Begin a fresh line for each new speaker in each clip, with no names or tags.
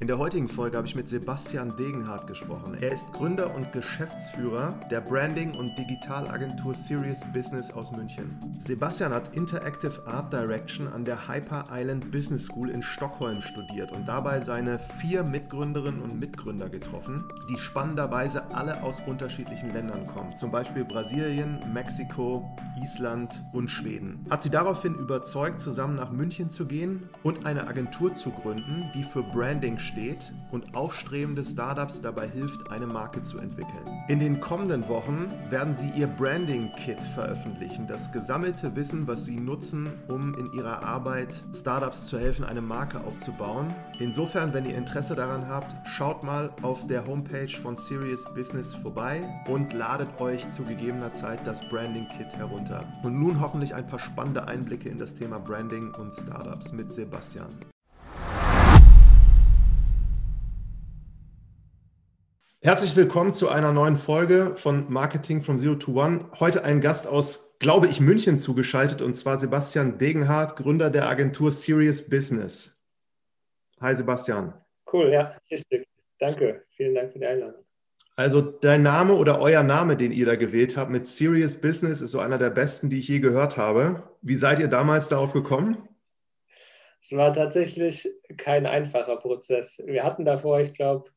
In der heutigen Folge habe ich mit Sebastian Degenhardt gesprochen. Er ist Gründer und Geschäftsführer der Branding- und Digitalagentur Serious Business aus München. Sebastian hat Interactive Art Direction an der Hyper Island Business School in Stockholm studiert und dabei seine vier Mitgründerinnen und Mitgründer getroffen, die spannenderweise alle aus unterschiedlichen Ländern kommen, zum Beispiel Brasilien, Mexiko, Island und Schweden. Hat sie daraufhin überzeugt, zusammen nach München zu gehen und eine Agentur zu gründen, die für Branding steht und aufstrebende Startups dabei hilft, eine Marke zu entwickeln. In den kommenden Wochen werden sie ihr Branding Kit veröffentlichen, das gesammelte Wissen, was sie nutzen, um in ihrer Arbeit Startups zu helfen, eine Marke aufzubauen. Insofern, wenn ihr Interesse daran habt, schaut mal auf der Homepage von Serious Business vorbei und ladet euch zu gegebener Zeit das Branding Kit herunter. Und nun hoffentlich ein paar spannende Einblicke in das Thema Branding und Startups mit Sebastian. Herzlich willkommen zu einer neuen Folge von Marketing from Zero to One. Heute ein Gast aus, glaube ich, München zugeschaltet und zwar Sebastian Degenhardt, Gründer der Agentur Serious Business. Hi Sebastian.
Cool, ja, richtig. Danke. Vielen Dank für die Einladung.
Also dein Name oder euer Name, den ihr da gewählt habt mit Serious Business, ist so einer der besten, die ich je gehört habe. Wie seid ihr damals darauf gekommen?
Es war tatsächlich kein einfacher Prozess. Wir hatten davor, ich glaube,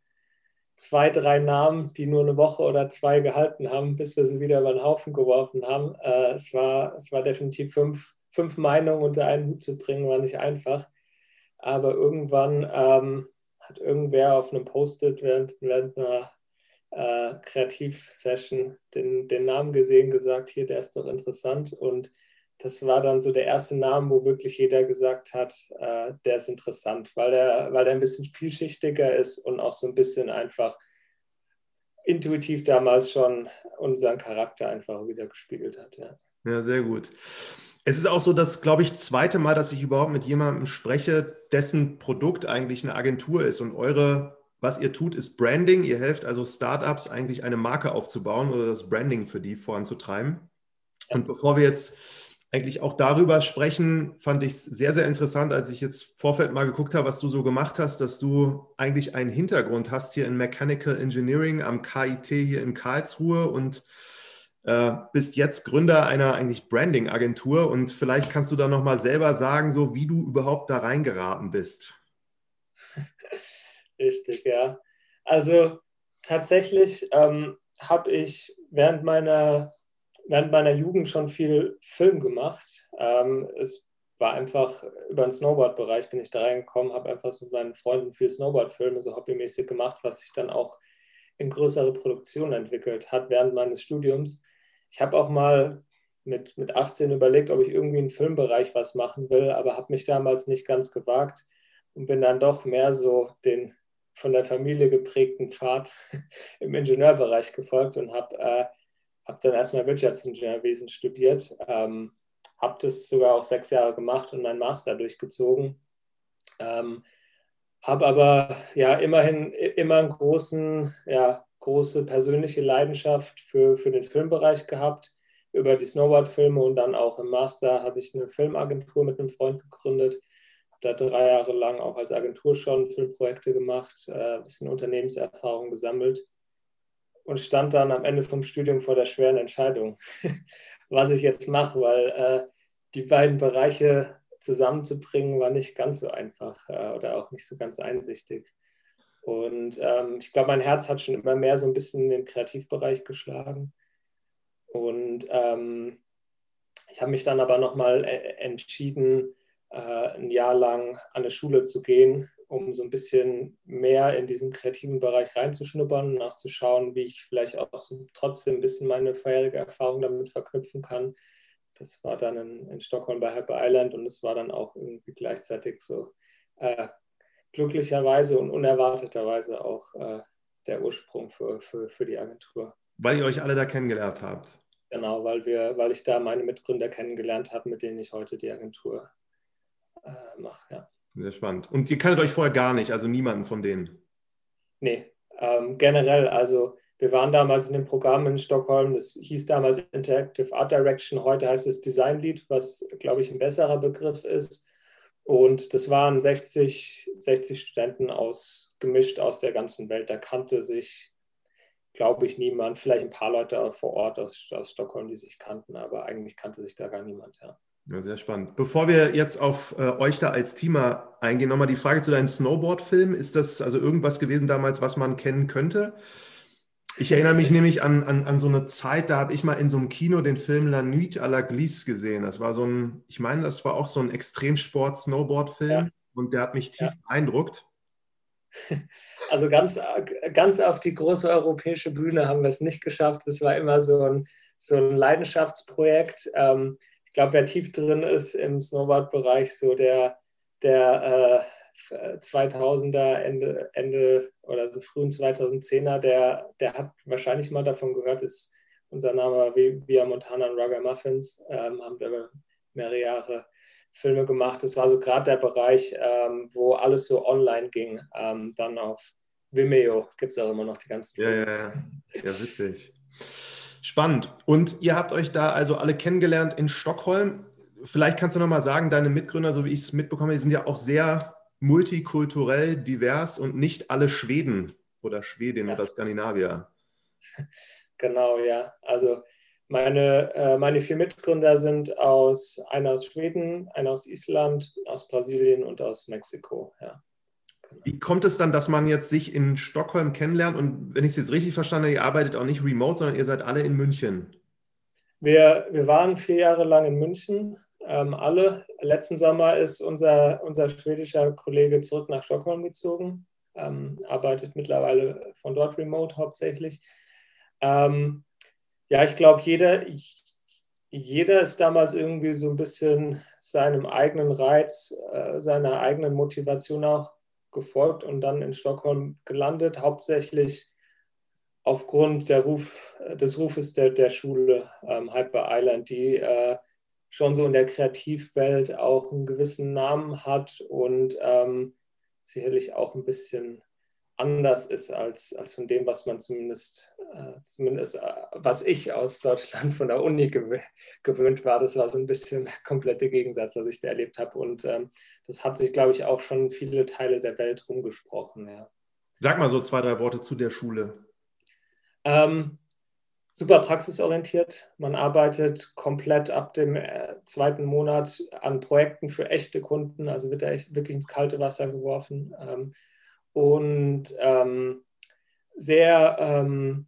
zwei, drei Namen, die nur eine Woche oder zwei gehalten haben, bis wir sie wieder über den Haufen geworfen haben. Äh, es, war, es war definitiv fünf, fünf Meinungen unter einen Hut zu bringen, war nicht einfach. Aber irgendwann ähm, hat irgendwer auf einem Post-it während, während einer äh, Kreativsession den, den Namen gesehen, gesagt, hier, der ist doch interessant. Und das war dann so der erste Name, wo wirklich jeder gesagt hat, äh, der ist interessant, weil der, weil der ein bisschen vielschichtiger ist und auch so ein bisschen einfach intuitiv damals schon unseren Charakter einfach wieder gespiegelt hat. Ja,
ja sehr gut. Es ist auch so das, glaube ich, zweite Mal, dass ich überhaupt mit jemandem spreche, dessen Produkt eigentlich eine Agentur ist. Und eure, was ihr tut, ist Branding. Ihr helft also Startups eigentlich eine Marke aufzubauen oder das Branding für die voranzutreiben. Und bevor wir jetzt eigentlich auch darüber sprechen, fand ich es sehr, sehr interessant, als ich jetzt Vorfeld mal geguckt habe, was du so gemacht hast, dass du eigentlich einen Hintergrund hast hier in Mechanical Engineering am KIT hier in Karlsruhe und äh, bist jetzt Gründer einer eigentlich Branding-Agentur und vielleicht kannst du da nochmal selber sagen, so wie du überhaupt da reingeraten bist.
Richtig, ja. Also tatsächlich ähm, habe ich während meiner während meiner Jugend schon viel Film gemacht. Ähm, es war einfach über den Snowboard-Bereich bin ich da reingekommen, habe einfach so mit meinen Freunden viel Snowboard-Filme so hobbymäßig gemacht, was sich dann auch in größere Produktionen entwickelt hat während meines Studiums. Ich habe auch mal mit, mit 18 überlegt, ob ich irgendwie im Filmbereich was machen will, aber habe mich damals nicht ganz gewagt und bin dann doch mehr so den von der Familie geprägten Pfad im Ingenieurbereich gefolgt und habe äh, habe dann erstmal Wirtschaftsingenieurwesen studiert, ähm, habe das sogar auch sechs Jahre gemacht und meinen Master durchgezogen. Ähm, habe aber ja immerhin immer einen großen, ja, große persönliche Leidenschaft für, für den Filmbereich gehabt, über die Snowboard-Filme und dann auch im Master habe ich eine Filmagentur mit einem Freund gegründet. Habe da drei Jahre lang auch als Agentur schon Filmprojekte gemacht, äh, ein bisschen Unternehmenserfahrung gesammelt und stand dann am Ende vom Studium vor der schweren Entscheidung, was ich jetzt mache, weil äh, die beiden Bereiche zusammenzubringen war nicht ganz so einfach äh, oder auch nicht so ganz einsichtig. Und ähm, ich glaube, mein Herz hat schon immer mehr so ein bisschen in den Kreativbereich geschlagen. Und ähm, ich habe mich dann aber nochmal äh, entschieden, äh, ein Jahr lang an eine Schule zu gehen, um so ein bisschen mehr in diesen kreativen Bereich reinzuschnuppern nachzuschauen, wie ich vielleicht auch so trotzdem ein bisschen meine vorherige Erfahrung damit verknüpfen kann. Das war dann in, in Stockholm bei Hyper Island und es war dann auch irgendwie gleichzeitig so äh, glücklicherweise und unerwarteterweise auch äh, der Ursprung für, für, für die Agentur.
Weil ihr euch alle da kennengelernt habt.
Genau, weil, wir, weil ich da meine Mitgründer kennengelernt habe, mit denen ich heute die Agentur äh, mache. Ja.
Sehr spannend. Und ihr kanntet euch vorher gar nicht, also niemanden von denen?
Nee, ähm, generell. Also wir waren damals in dem Programm in Stockholm, das hieß damals Interactive Art Direction, heute heißt es Design Lead, was, glaube ich, ein besserer Begriff ist. Und das waren 60, 60 Studenten aus, gemischt aus der ganzen Welt. Da kannte sich, glaube ich, niemand. Vielleicht ein paar Leute vor Ort aus, aus Stockholm, die sich kannten, aber eigentlich kannte sich da gar niemand, ja.
Ja, sehr spannend. Bevor wir jetzt auf äh, euch da als Teamer eingehen, nochmal die Frage zu deinem Snowboard-Film. Ist das also irgendwas gewesen damals, was man kennen könnte? Ich erinnere mich nämlich an, an, an so eine Zeit, da habe ich mal in so einem Kino den Film La Nuit à la Glisse gesehen. Das war so ein, ich meine, das war auch so ein Extremsport-Snowboard-Film ja. und der hat mich tief ja. beeindruckt.
Also ganz, ganz auf die große europäische Bühne haben wir es nicht geschafft. Es war immer so ein, so ein Leidenschaftsprojekt. Ähm, ich glaube, wer tief drin ist im Snowboard-Bereich, so der, der äh, 2000er, Ende, Ende oder so frühen 2010er, der, der hat wahrscheinlich mal davon gehört, ist unser Name Via Montana und Rugger Muffins, ähm, haben wir mehrere Jahre Filme gemacht. Das war so gerade der Bereich, ähm, wo alles so online ging. Ähm, dann auf Vimeo gibt es auch immer noch die ganzen
Filme. Ja, ja, ja. Ja, witzig. Spannend. Und ihr habt euch da also alle kennengelernt in Stockholm. Vielleicht kannst du noch mal sagen, deine Mitgründer, so wie ich es mitbekomme, die sind ja auch sehr multikulturell divers und nicht alle Schweden oder Schwedin ja. oder Skandinavier.
Genau, ja. Also meine, äh, meine vier Mitgründer sind aus einer aus Schweden, einer aus Island, aus Brasilien und aus Mexiko. Ja.
Wie kommt es dann, dass man jetzt sich in Stockholm kennenlernt? Und wenn ich es jetzt richtig verstanden habe, ihr arbeitet auch nicht remote, sondern ihr seid alle in München.
Wir, wir waren vier Jahre lang in München, ähm, alle. Letzten Sommer ist unser, unser schwedischer Kollege zurück nach Stockholm gezogen, ähm, arbeitet mittlerweile von dort remote hauptsächlich. Ähm, ja, ich glaube, jeder, jeder ist damals irgendwie so ein bisschen seinem eigenen Reiz, äh, seiner eigenen Motivation auch gefolgt und dann in Stockholm gelandet, hauptsächlich aufgrund Ruf, des Rufes der, der Schule ähm, Hyper Island, die äh, schon so in der Kreativwelt auch einen gewissen Namen hat und ähm, sicherlich auch ein bisschen anders ist als, als von dem, was man zumindest, äh, zumindest äh, was ich aus Deutschland von der Uni gew gewöhnt war. Das war so ein bisschen der komplette Gegensatz, was ich da erlebt habe. Und ähm, das hat sich, glaube ich, auch schon viele Teile der Welt rumgesprochen. Ja.
Sag mal so zwei, drei Worte zu der Schule.
Ähm, super praxisorientiert. Man arbeitet komplett ab dem äh, zweiten Monat an Projekten für echte Kunden, also wird er wirklich ins kalte Wasser geworfen. Ähm, und ähm, sehr, ähm,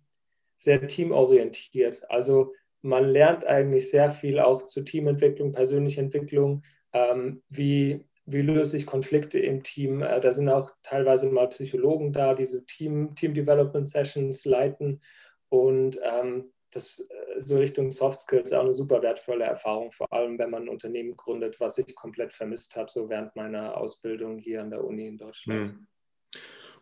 sehr teamorientiert. Also man lernt eigentlich sehr viel auch zu Teamentwicklung, persönlicher Entwicklung, ähm, wie, wie löse ich Konflikte im Team. Äh, da sind auch teilweise mal Psychologen da, die so Team, Team Development Sessions leiten. Und ähm, das äh, so Richtung Soft Skills auch eine super wertvolle Erfahrung, vor allem wenn man ein Unternehmen gründet, was ich komplett vermisst habe, so während meiner Ausbildung hier an der Uni in Deutschland. Hm.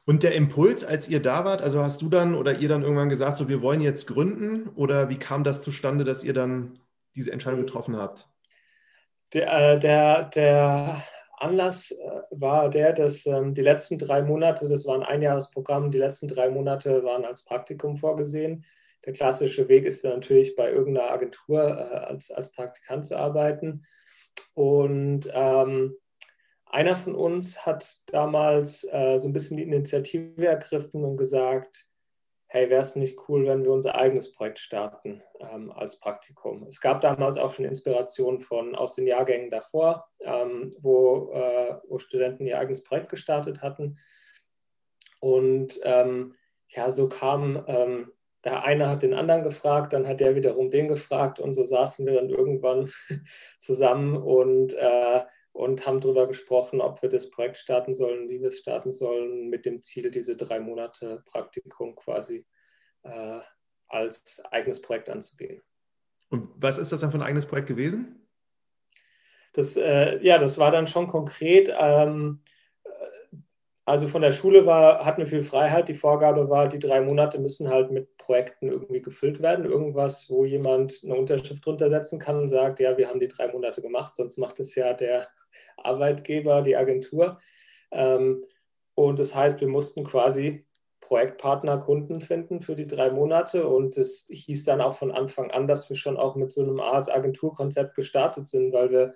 Und der Impuls, als ihr da wart, also hast du dann oder ihr dann irgendwann gesagt, so wir wollen jetzt gründen oder wie kam das zustande, dass ihr dann diese Entscheidung getroffen habt?
Der, äh, der, der Anlass äh, war der, dass ähm, die letzten drei Monate, das war ein Einjahresprogramm, die letzten drei Monate waren als Praktikum vorgesehen. Der klassische Weg ist natürlich bei irgendeiner Agentur äh, als, als Praktikant zu arbeiten. Und ähm, einer von uns hat damals äh, so ein bisschen die Initiative ergriffen und gesagt, hey, wäre es nicht cool, wenn wir unser eigenes Projekt starten ähm, als Praktikum. Es gab damals auch schon Inspirationen von aus den Jahrgängen davor, ähm, wo, äh, wo, Studenten ihr eigenes Projekt gestartet hatten. Und ähm, ja, so kam, ähm, der eine hat den anderen gefragt, dann hat der wiederum den gefragt und so saßen wir dann irgendwann zusammen und äh, und haben darüber gesprochen, ob wir das Projekt starten sollen, wie wir es starten sollen, mit dem Ziel, diese drei Monate Praktikum quasi äh, als eigenes Projekt anzugehen.
Und was ist das dann für ein eigenes Projekt gewesen?
Das, äh, ja, das war dann schon konkret. Ähm, also von der Schule war, hatten wir viel Freiheit. Die Vorgabe war, die drei Monate müssen halt mit Projekten irgendwie gefüllt werden. Irgendwas, wo jemand eine Unterschrift drunter setzen kann und sagt, ja, wir haben die drei Monate gemacht, sonst macht es ja der Arbeitgeber, die Agentur. Ähm, und das heißt, wir mussten quasi Projektpartner, Kunden finden für die drei Monate. Und es hieß dann auch von Anfang an, dass wir schon auch mit so einem Art Agenturkonzept gestartet sind, weil wir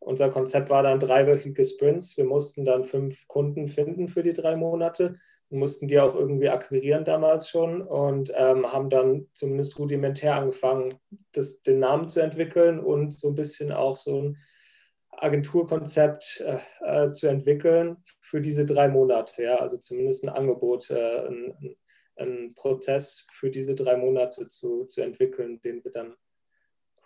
unser Konzept war dann dreiwöchige Sprints. Wir mussten dann fünf Kunden finden für die drei Monate und mussten die auch irgendwie akquirieren damals schon und ähm, haben dann zumindest rudimentär angefangen, das, den Namen zu entwickeln und so ein bisschen auch so ein Agenturkonzept äh, äh, zu entwickeln für diese drei Monate. Ja? Also zumindest ein Angebot, äh, ein, ein, Prozess für diese drei Monate zu, zu entwickeln, den wir dann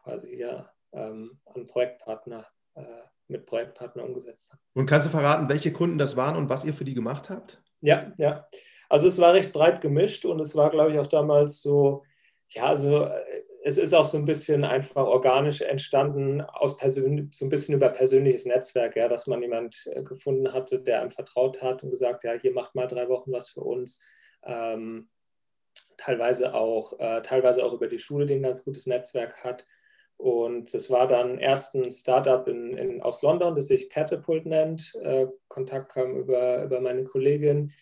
quasi ja ähm, an Projektpartner äh, mit Projektpartner umgesetzt haben.
Und kannst du verraten, welche Kunden das waren und was ihr für die gemacht habt?
Ja, ja. Also es war recht breit gemischt und es war, glaube ich, auch damals so, ja, also äh, es ist auch so ein bisschen einfach organisch entstanden, aus Persön so ein bisschen über persönliches Netzwerk, ja, dass man jemand äh, gefunden hatte, der einem vertraut hat und gesagt, ja, hier macht mal drei Wochen was für uns. Ähm, teilweise auch, äh, teilweise auch über die Schule, die ein ganz gutes Netzwerk hat. Und das war dann erst ein Startup in, in, aus London, das sich Catapult nennt. Äh, Kontakt kam über, über meine Kollegin.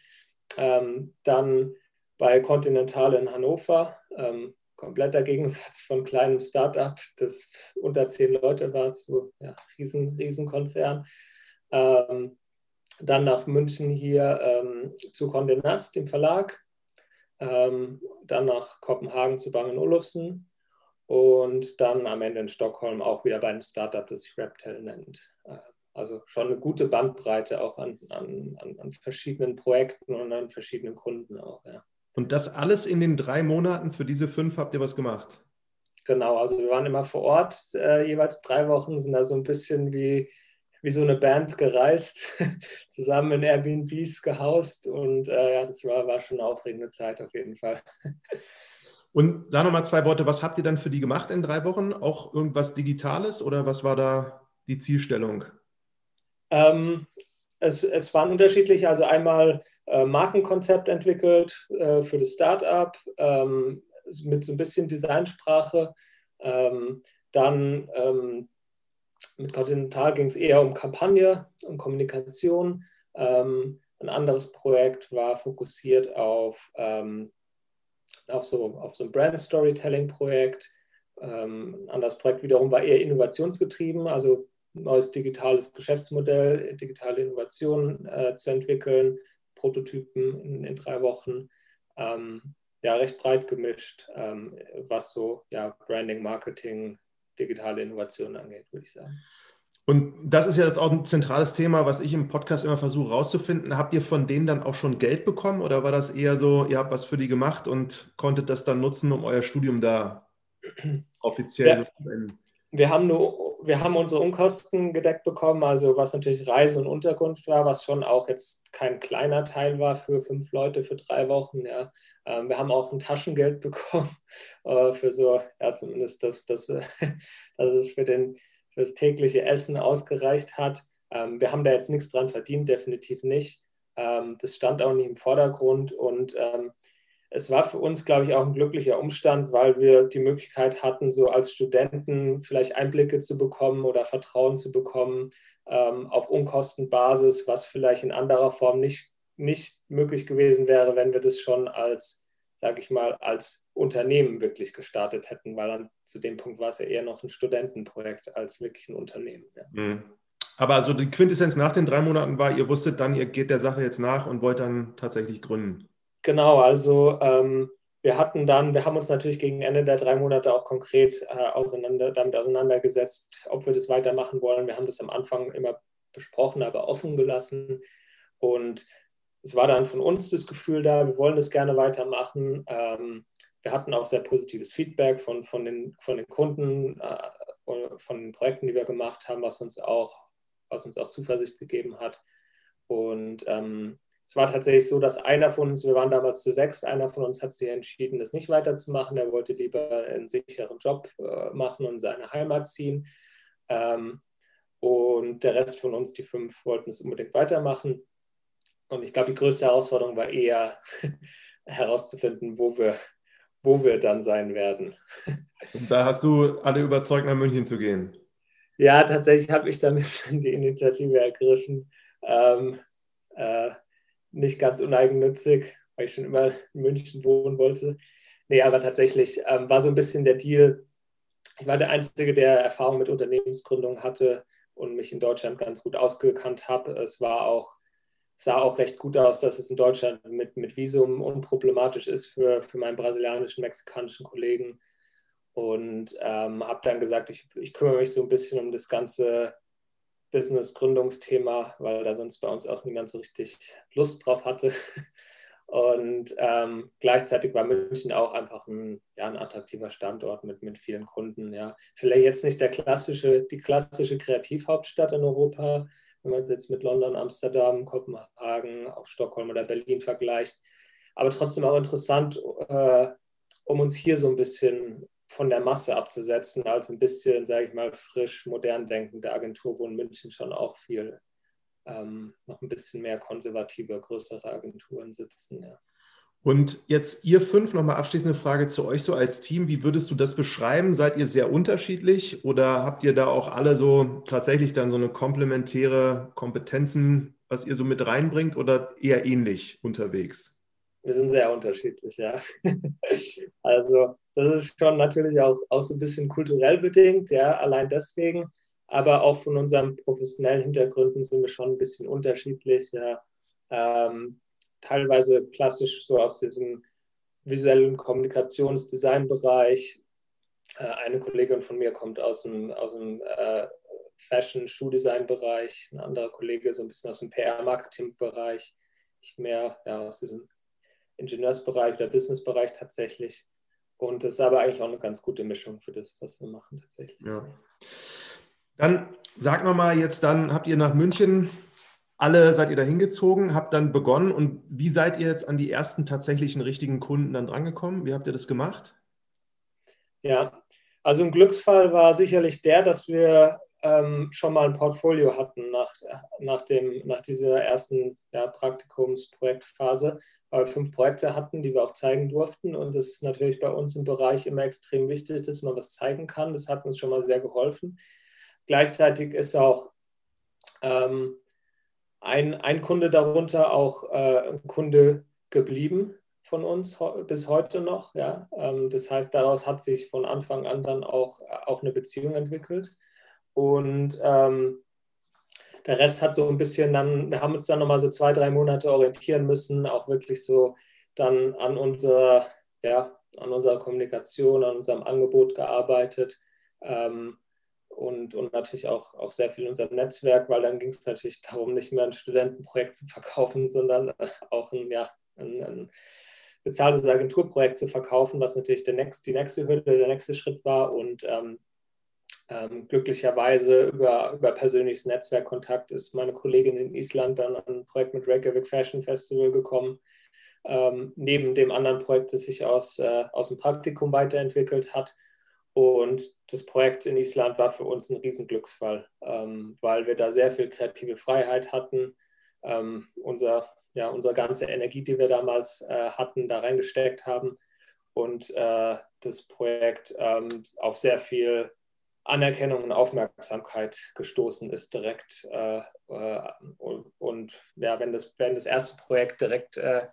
Ähm, dann bei Continental in Hannover. Ähm, kompletter Gegensatz von kleinem Startup, das unter zehn Leute war, zu ja, riesen, Riesenkonzern. Ähm, dann nach München hier ähm, zu Condé Nast, dem Verlag. Ähm, dann nach Kopenhagen zu Bang Olufsen und dann am Ende in Stockholm auch wieder bei einem Startup, das sich Reptel nennt. Äh, also schon eine gute Bandbreite auch an, an, an verschiedenen Projekten und an verschiedenen Kunden auch. Ja.
Und das alles in den drei Monaten für diese fünf habt ihr was gemacht?
Genau, also wir waren immer vor Ort, äh, jeweils drei Wochen, sind da so ein bisschen wie, wie so eine Band gereist, zusammen in Airbnbs gehaust und äh, ja, das war, war schon eine aufregende Zeit auf jeden Fall.
Und da nochmal zwei Worte, was habt ihr dann für die gemacht in drei Wochen? Auch irgendwas Digitales oder was war da die Zielstellung?
Ähm, es, es waren unterschiedliche, also einmal äh, Markenkonzept entwickelt äh, für das Startup ähm, mit so ein bisschen Designsprache. Ähm, dann ähm, mit Continental ging es eher um Kampagne, um Kommunikation. Ähm, ein anderes Projekt war fokussiert auf, ähm, auf, so, auf so ein Brand Storytelling-Projekt. Ähm, ein anderes Projekt wiederum war eher innovationsgetrieben, also neues digitales Geschäftsmodell, digitale Innovationen äh, zu entwickeln, Prototypen in, in drei Wochen. Ähm, ja, recht breit gemischt, ähm, was so ja, Branding, Marketing, digitale Innovation angeht, würde ich sagen.
Und das ist ja das auch ein zentrales Thema, was ich im Podcast immer versuche rauszufinden. Habt ihr von denen dann auch schon Geld bekommen oder war das eher so, ihr habt was für die gemacht und konntet das dann nutzen, um euer Studium da offiziell ja. zu beenden?
Wir haben nur wir haben unsere Unkosten gedeckt bekommen, also was natürlich Reise und Unterkunft war, was schon auch jetzt kein kleiner Teil war für fünf Leute für drei Wochen. Ja. Ähm, wir haben auch ein Taschengeld bekommen äh, für so, ja, zumindest das, das, dass es für, den, für das tägliche Essen ausgereicht hat. Ähm, wir haben da jetzt nichts dran verdient, definitiv nicht. Ähm, das stand auch nicht im Vordergrund und es war für uns, glaube ich, auch ein glücklicher Umstand, weil wir die Möglichkeit hatten, so als Studenten vielleicht Einblicke zu bekommen oder Vertrauen zu bekommen ähm, auf Unkostenbasis, was vielleicht in anderer Form nicht, nicht möglich gewesen wäre, wenn wir das schon als, sage ich mal, als Unternehmen wirklich gestartet hätten, weil dann zu dem Punkt war es ja eher noch ein Studentenprojekt als wirklich ein Unternehmen. Ja. Mhm.
Aber also die Quintessenz nach den drei Monaten war, ihr wusstet dann, ihr geht der Sache jetzt nach und wollt dann tatsächlich gründen.
Genau, also ähm, wir hatten dann, wir haben uns natürlich gegen Ende der drei Monate auch konkret äh, auseinander, damit auseinandergesetzt, ob wir das weitermachen wollen. Wir haben das am Anfang immer besprochen, aber offen gelassen. Und es war dann von uns das Gefühl da, wir wollen das gerne weitermachen. Ähm, wir hatten auch sehr positives Feedback von, von, den, von den Kunden, äh, von den Projekten, die wir gemacht haben, was uns auch, was uns auch Zuversicht gegeben hat. Und ähm, es war tatsächlich so, dass einer von uns, wir waren damals zu sechs, einer von uns hat sich entschieden, das nicht weiterzumachen. Er wollte lieber einen sicheren Job äh, machen und seine Heimat ziehen. Ähm, und der Rest von uns, die fünf, wollten es unbedingt weitermachen. Und ich glaube, die größte Herausforderung war eher herauszufinden, wo wir, wo wir dann sein werden.
Und da hast du alle überzeugt, nach München zu gehen.
Ja, tatsächlich habe ich da ein bisschen die Initiative ergriffen. Ähm, äh, nicht ganz uneigennützig, weil ich schon immer in München wohnen wollte. Nee, aber tatsächlich ähm, war so ein bisschen der Deal. Ich war der Einzige, der Erfahrung mit Unternehmensgründung hatte und mich in Deutschland ganz gut ausgekannt habe. Es war auch, sah auch recht gut aus, dass es in Deutschland mit, mit Visum unproblematisch ist für, für meinen brasilianischen, mexikanischen Kollegen. Und ähm, habe dann gesagt, ich, ich kümmere mich so ein bisschen um das ganze Business-Gründungsthema, weil da sonst bei uns auch niemand so richtig Lust drauf hatte. Und ähm, gleichzeitig war München auch einfach ein, ja, ein attraktiver Standort mit, mit vielen Kunden. Ja. Vielleicht jetzt nicht der klassische, die klassische Kreativhauptstadt in Europa, wenn man es jetzt mit London, Amsterdam, Kopenhagen, auch Stockholm oder Berlin vergleicht. Aber trotzdem auch interessant, äh, um uns hier so ein bisschen von der Masse abzusetzen, als ein bisschen, sage ich mal, frisch, modern denkende Agentur, wo in München schon auch viel ähm, noch ein bisschen mehr konservative, größere Agenturen sitzen. Ja.
Und jetzt ihr fünf, nochmal abschließende Frage zu euch so als Team. Wie würdest du das beschreiben? Seid ihr sehr unterschiedlich oder habt ihr da auch alle so tatsächlich dann so eine komplementäre Kompetenzen, was ihr so mit reinbringt oder eher ähnlich unterwegs?
Wir sind sehr unterschiedlich, ja. also das ist schon natürlich auch, auch so ein bisschen kulturell bedingt, ja, allein deswegen. Aber auch von unseren professionellen Hintergründen sind wir schon ein bisschen unterschiedlich, ja. Ähm, teilweise klassisch so aus diesem visuellen Kommunikationsdesignbereich. Äh, eine Kollegin von mir kommt aus dem, aus dem äh, Fashion-Schuhdesign-Bereich, ein anderer Kollege so ein bisschen aus dem PR-Marketing-Bereich, ich mehr ja, aus diesem Ingenieursbereich oder Businessbereich tatsächlich. Und das ist aber eigentlich auch eine ganz gute Mischung für das, was wir machen tatsächlich.
Ja. Dann sag nochmal jetzt dann, habt ihr nach München alle seid ihr da hingezogen, habt dann begonnen und wie seid ihr jetzt an die ersten tatsächlichen richtigen Kunden dann drangekommen? Wie habt ihr das gemacht?
Ja, also ein Glücksfall war sicherlich der, dass wir ähm, schon mal ein Portfolio hatten nach, nach, dem, nach dieser ersten ja, Praktikumsprojektphase fünf Projekte hatten, die wir auch zeigen durften. Und das ist natürlich bei uns im Bereich immer extrem wichtig, dass man was zeigen kann. Das hat uns schon mal sehr geholfen. Gleichzeitig ist auch ähm, ein, ein Kunde darunter auch äh, ein Kunde geblieben von uns bis heute noch. Ja? Ähm, das heißt, daraus hat sich von Anfang an dann auch, auch eine Beziehung entwickelt. Und ähm, der Rest hat so ein bisschen dann, wir haben uns dann nochmal so zwei, drei Monate orientieren müssen, auch wirklich so dann an unserer, ja, an unserer Kommunikation, an unserem Angebot gearbeitet ähm, und, und natürlich auch, auch sehr viel in unserem Netzwerk, weil dann ging es natürlich darum, nicht mehr ein Studentenprojekt zu verkaufen, sondern auch ein, ja, ein, ein bezahltes Agenturprojekt zu verkaufen, was natürlich der nächst, die nächste Hürde, der nächste Schritt war. Und ähm, ähm, glücklicherweise über, über persönliches Netzwerkkontakt ist meine Kollegin in Island dann an ein Projekt mit Reykjavik Fashion Festival gekommen. Ähm, neben dem anderen Projekt, das sich aus, äh, aus dem Praktikum weiterentwickelt hat. Und das Projekt in Island war für uns ein Riesenglücksfall, ähm, weil wir da sehr viel kreative Freiheit hatten. Ähm, unser, ja, unsere ganze Energie, die wir damals äh, hatten, da reingesteckt haben und äh, das Projekt ähm, auf sehr viel Anerkennung und Aufmerksamkeit gestoßen ist direkt. Äh, äh, und, und, ja, wenn das, wenn das erste Projekt direkt, äh,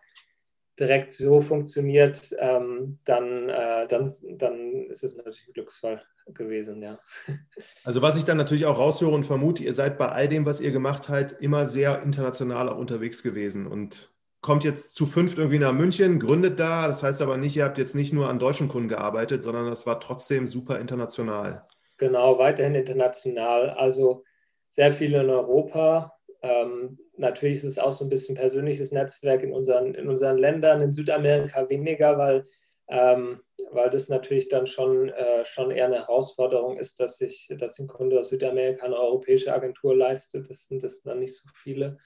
direkt so funktioniert, ähm, dann, äh, dann, dann ist es natürlich ein Glücksfall gewesen, ja.
Also was ich dann natürlich auch raushöre und vermute, ihr seid bei all dem, was ihr gemacht habt, immer sehr international auch unterwegs gewesen und kommt jetzt zu fünft irgendwie nach München, gründet da. Das heißt aber nicht, ihr habt jetzt nicht nur an deutschen Kunden gearbeitet, sondern das war trotzdem super international.
Genau, weiterhin international. Also sehr viel in Europa. Ähm, natürlich ist es auch so ein bisschen persönliches Netzwerk in unseren, in unseren Ländern, in Südamerika weniger, weil, ähm, weil das natürlich dann schon, äh, schon eher eine Herausforderung ist, dass sich dass ein Kunde aus Südamerika eine europäische Agentur leistet. Das sind das dann nicht so viele.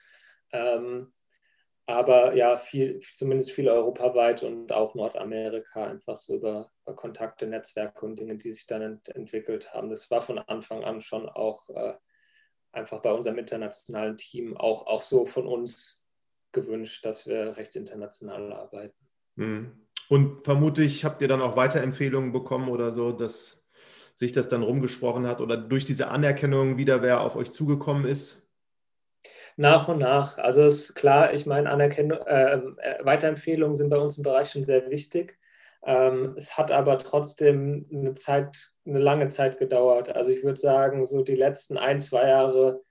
Ähm, aber ja, viel, zumindest viel europaweit und auch Nordamerika, einfach so über, Kontakte, Netzwerke und Dinge, die sich dann ent entwickelt haben. Das war von Anfang an schon auch äh, einfach bei unserem internationalen Team auch, auch so von uns gewünscht, dass wir recht international arbeiten.
Mhm. Und vermutlich habt ihr dann auch Weiterempfehlungen bekommen oder so, dass sich das dann rumgesprochen hat oder durch diese Anerkennung wieder wer auf euch zugekommen ist?
Nach und nach. Also ist klar, ich meine, Anerkennung, äh, äh, Weiterempfehlungen sind bei uns im Bereich schon sehr wichtig. Ähm, es hat aber trotzdem eine Zeit, eine lange Zeit gedauert. Also ich würde sagen, so die letzten ein, zwei Jahre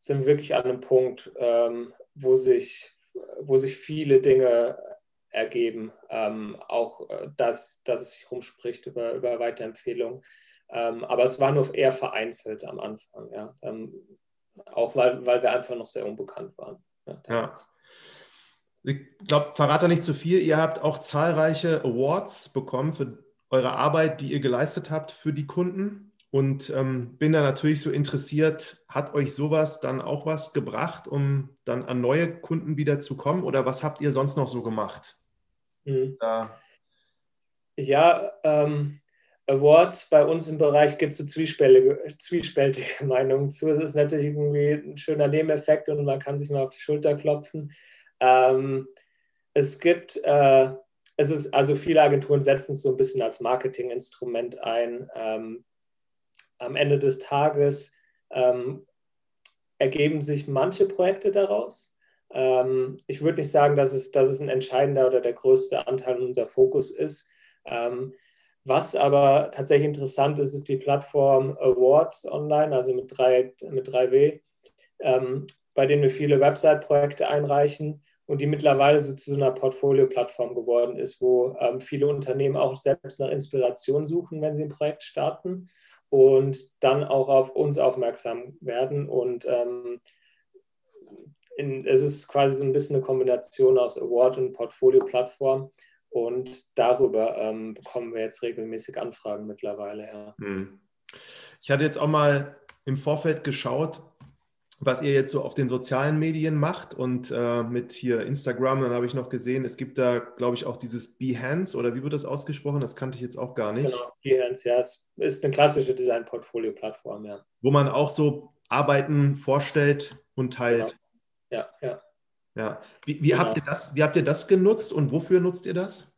sind wirklich an einem Punkt, ähm, wo, sich, wo sich viele Dinge ergeben. Ähm, auch äh, dass, dass es sich rumspricht über, über Weiterempfehlungen. Ähm, aber es war nur eher vereinzelt am Anfang, ja. Auch weil, weil wir einfach noch sehr unbekannt waren.
Ja, ja. Ich glaube, verrate nicht zu viel. Ihr habt auch zahlreiche Awards bekommen für eure Arbeit, die ihr geleistet habt für die Kunden. Und ähm, bin da natürlich so interessiert, hat euch sowas dann auch was gebracht, um dann an neue Kunden wieder zu kommen? Oder was habt ihr sonst noch so gemacht?
Mhm. Ja, ähm, Awards bei uns im Bereich gibt es so zwiespältige, zwiespältige Meinungen zu. Es ist natürlich irgendwie ein schöner Nebeneffekt und man kann sich mal auf die Schulter klopfen. Ähm, es gibt, äh, es ist, also viele Agenturen setzen es so ein bisschen als Marketinginstrument ein. Ähm, am Ende des Tages ähm, ergeben sich manche Projekte daraus. Ähm, ich würde nicht sagen, dass es, dass es ein entscheidender oder der größte Anteil unser Fokus ist. Ähm, was aber tatsächlich interessant ist, ist die Plattform Awards Online, also mit, drei, mit 3W, ähm, bei denen wir viele Website-Projekte einreichen und die mittlerweile so zu einer Portfolio-Plattform geworden ist, wo ähm, viele Unternehmen auch selbst nach Inspiration suchen, wenn sie ein Projekt starten und dann auch auf uns aufmerksam werden. Und ähm, in, es ist quasi so ein bisschen eine Kombination aus Award und Portfolio-Plattform. Und darüber ähm, bekommen wir jetzt regelmäßig Anfragen mittlerweile. Ja. Hm.
Ich hatte jetzt auch mal im Vorfeld geschaut, was ihr jetzt so auf den sozialen Medien macht und äh, mit hier Instagram, dann habe ich noch gesehen, es gibt da, glaube ich, auch dieses Behance oder wie wird das ausgesprochen? Das kannte ich jetzt auch gar nicht. Genau,
Behance, ja, es ist eine klassische Design-Portfolio-Plattform, ja.
Wo man auch so Arbeiten vorstellt und teilt.
Genau. Ja, ja.
Ja. Wie, wie genau. habt ihr das, wie habt ihr das genutzt und wofür nutzt ihr das?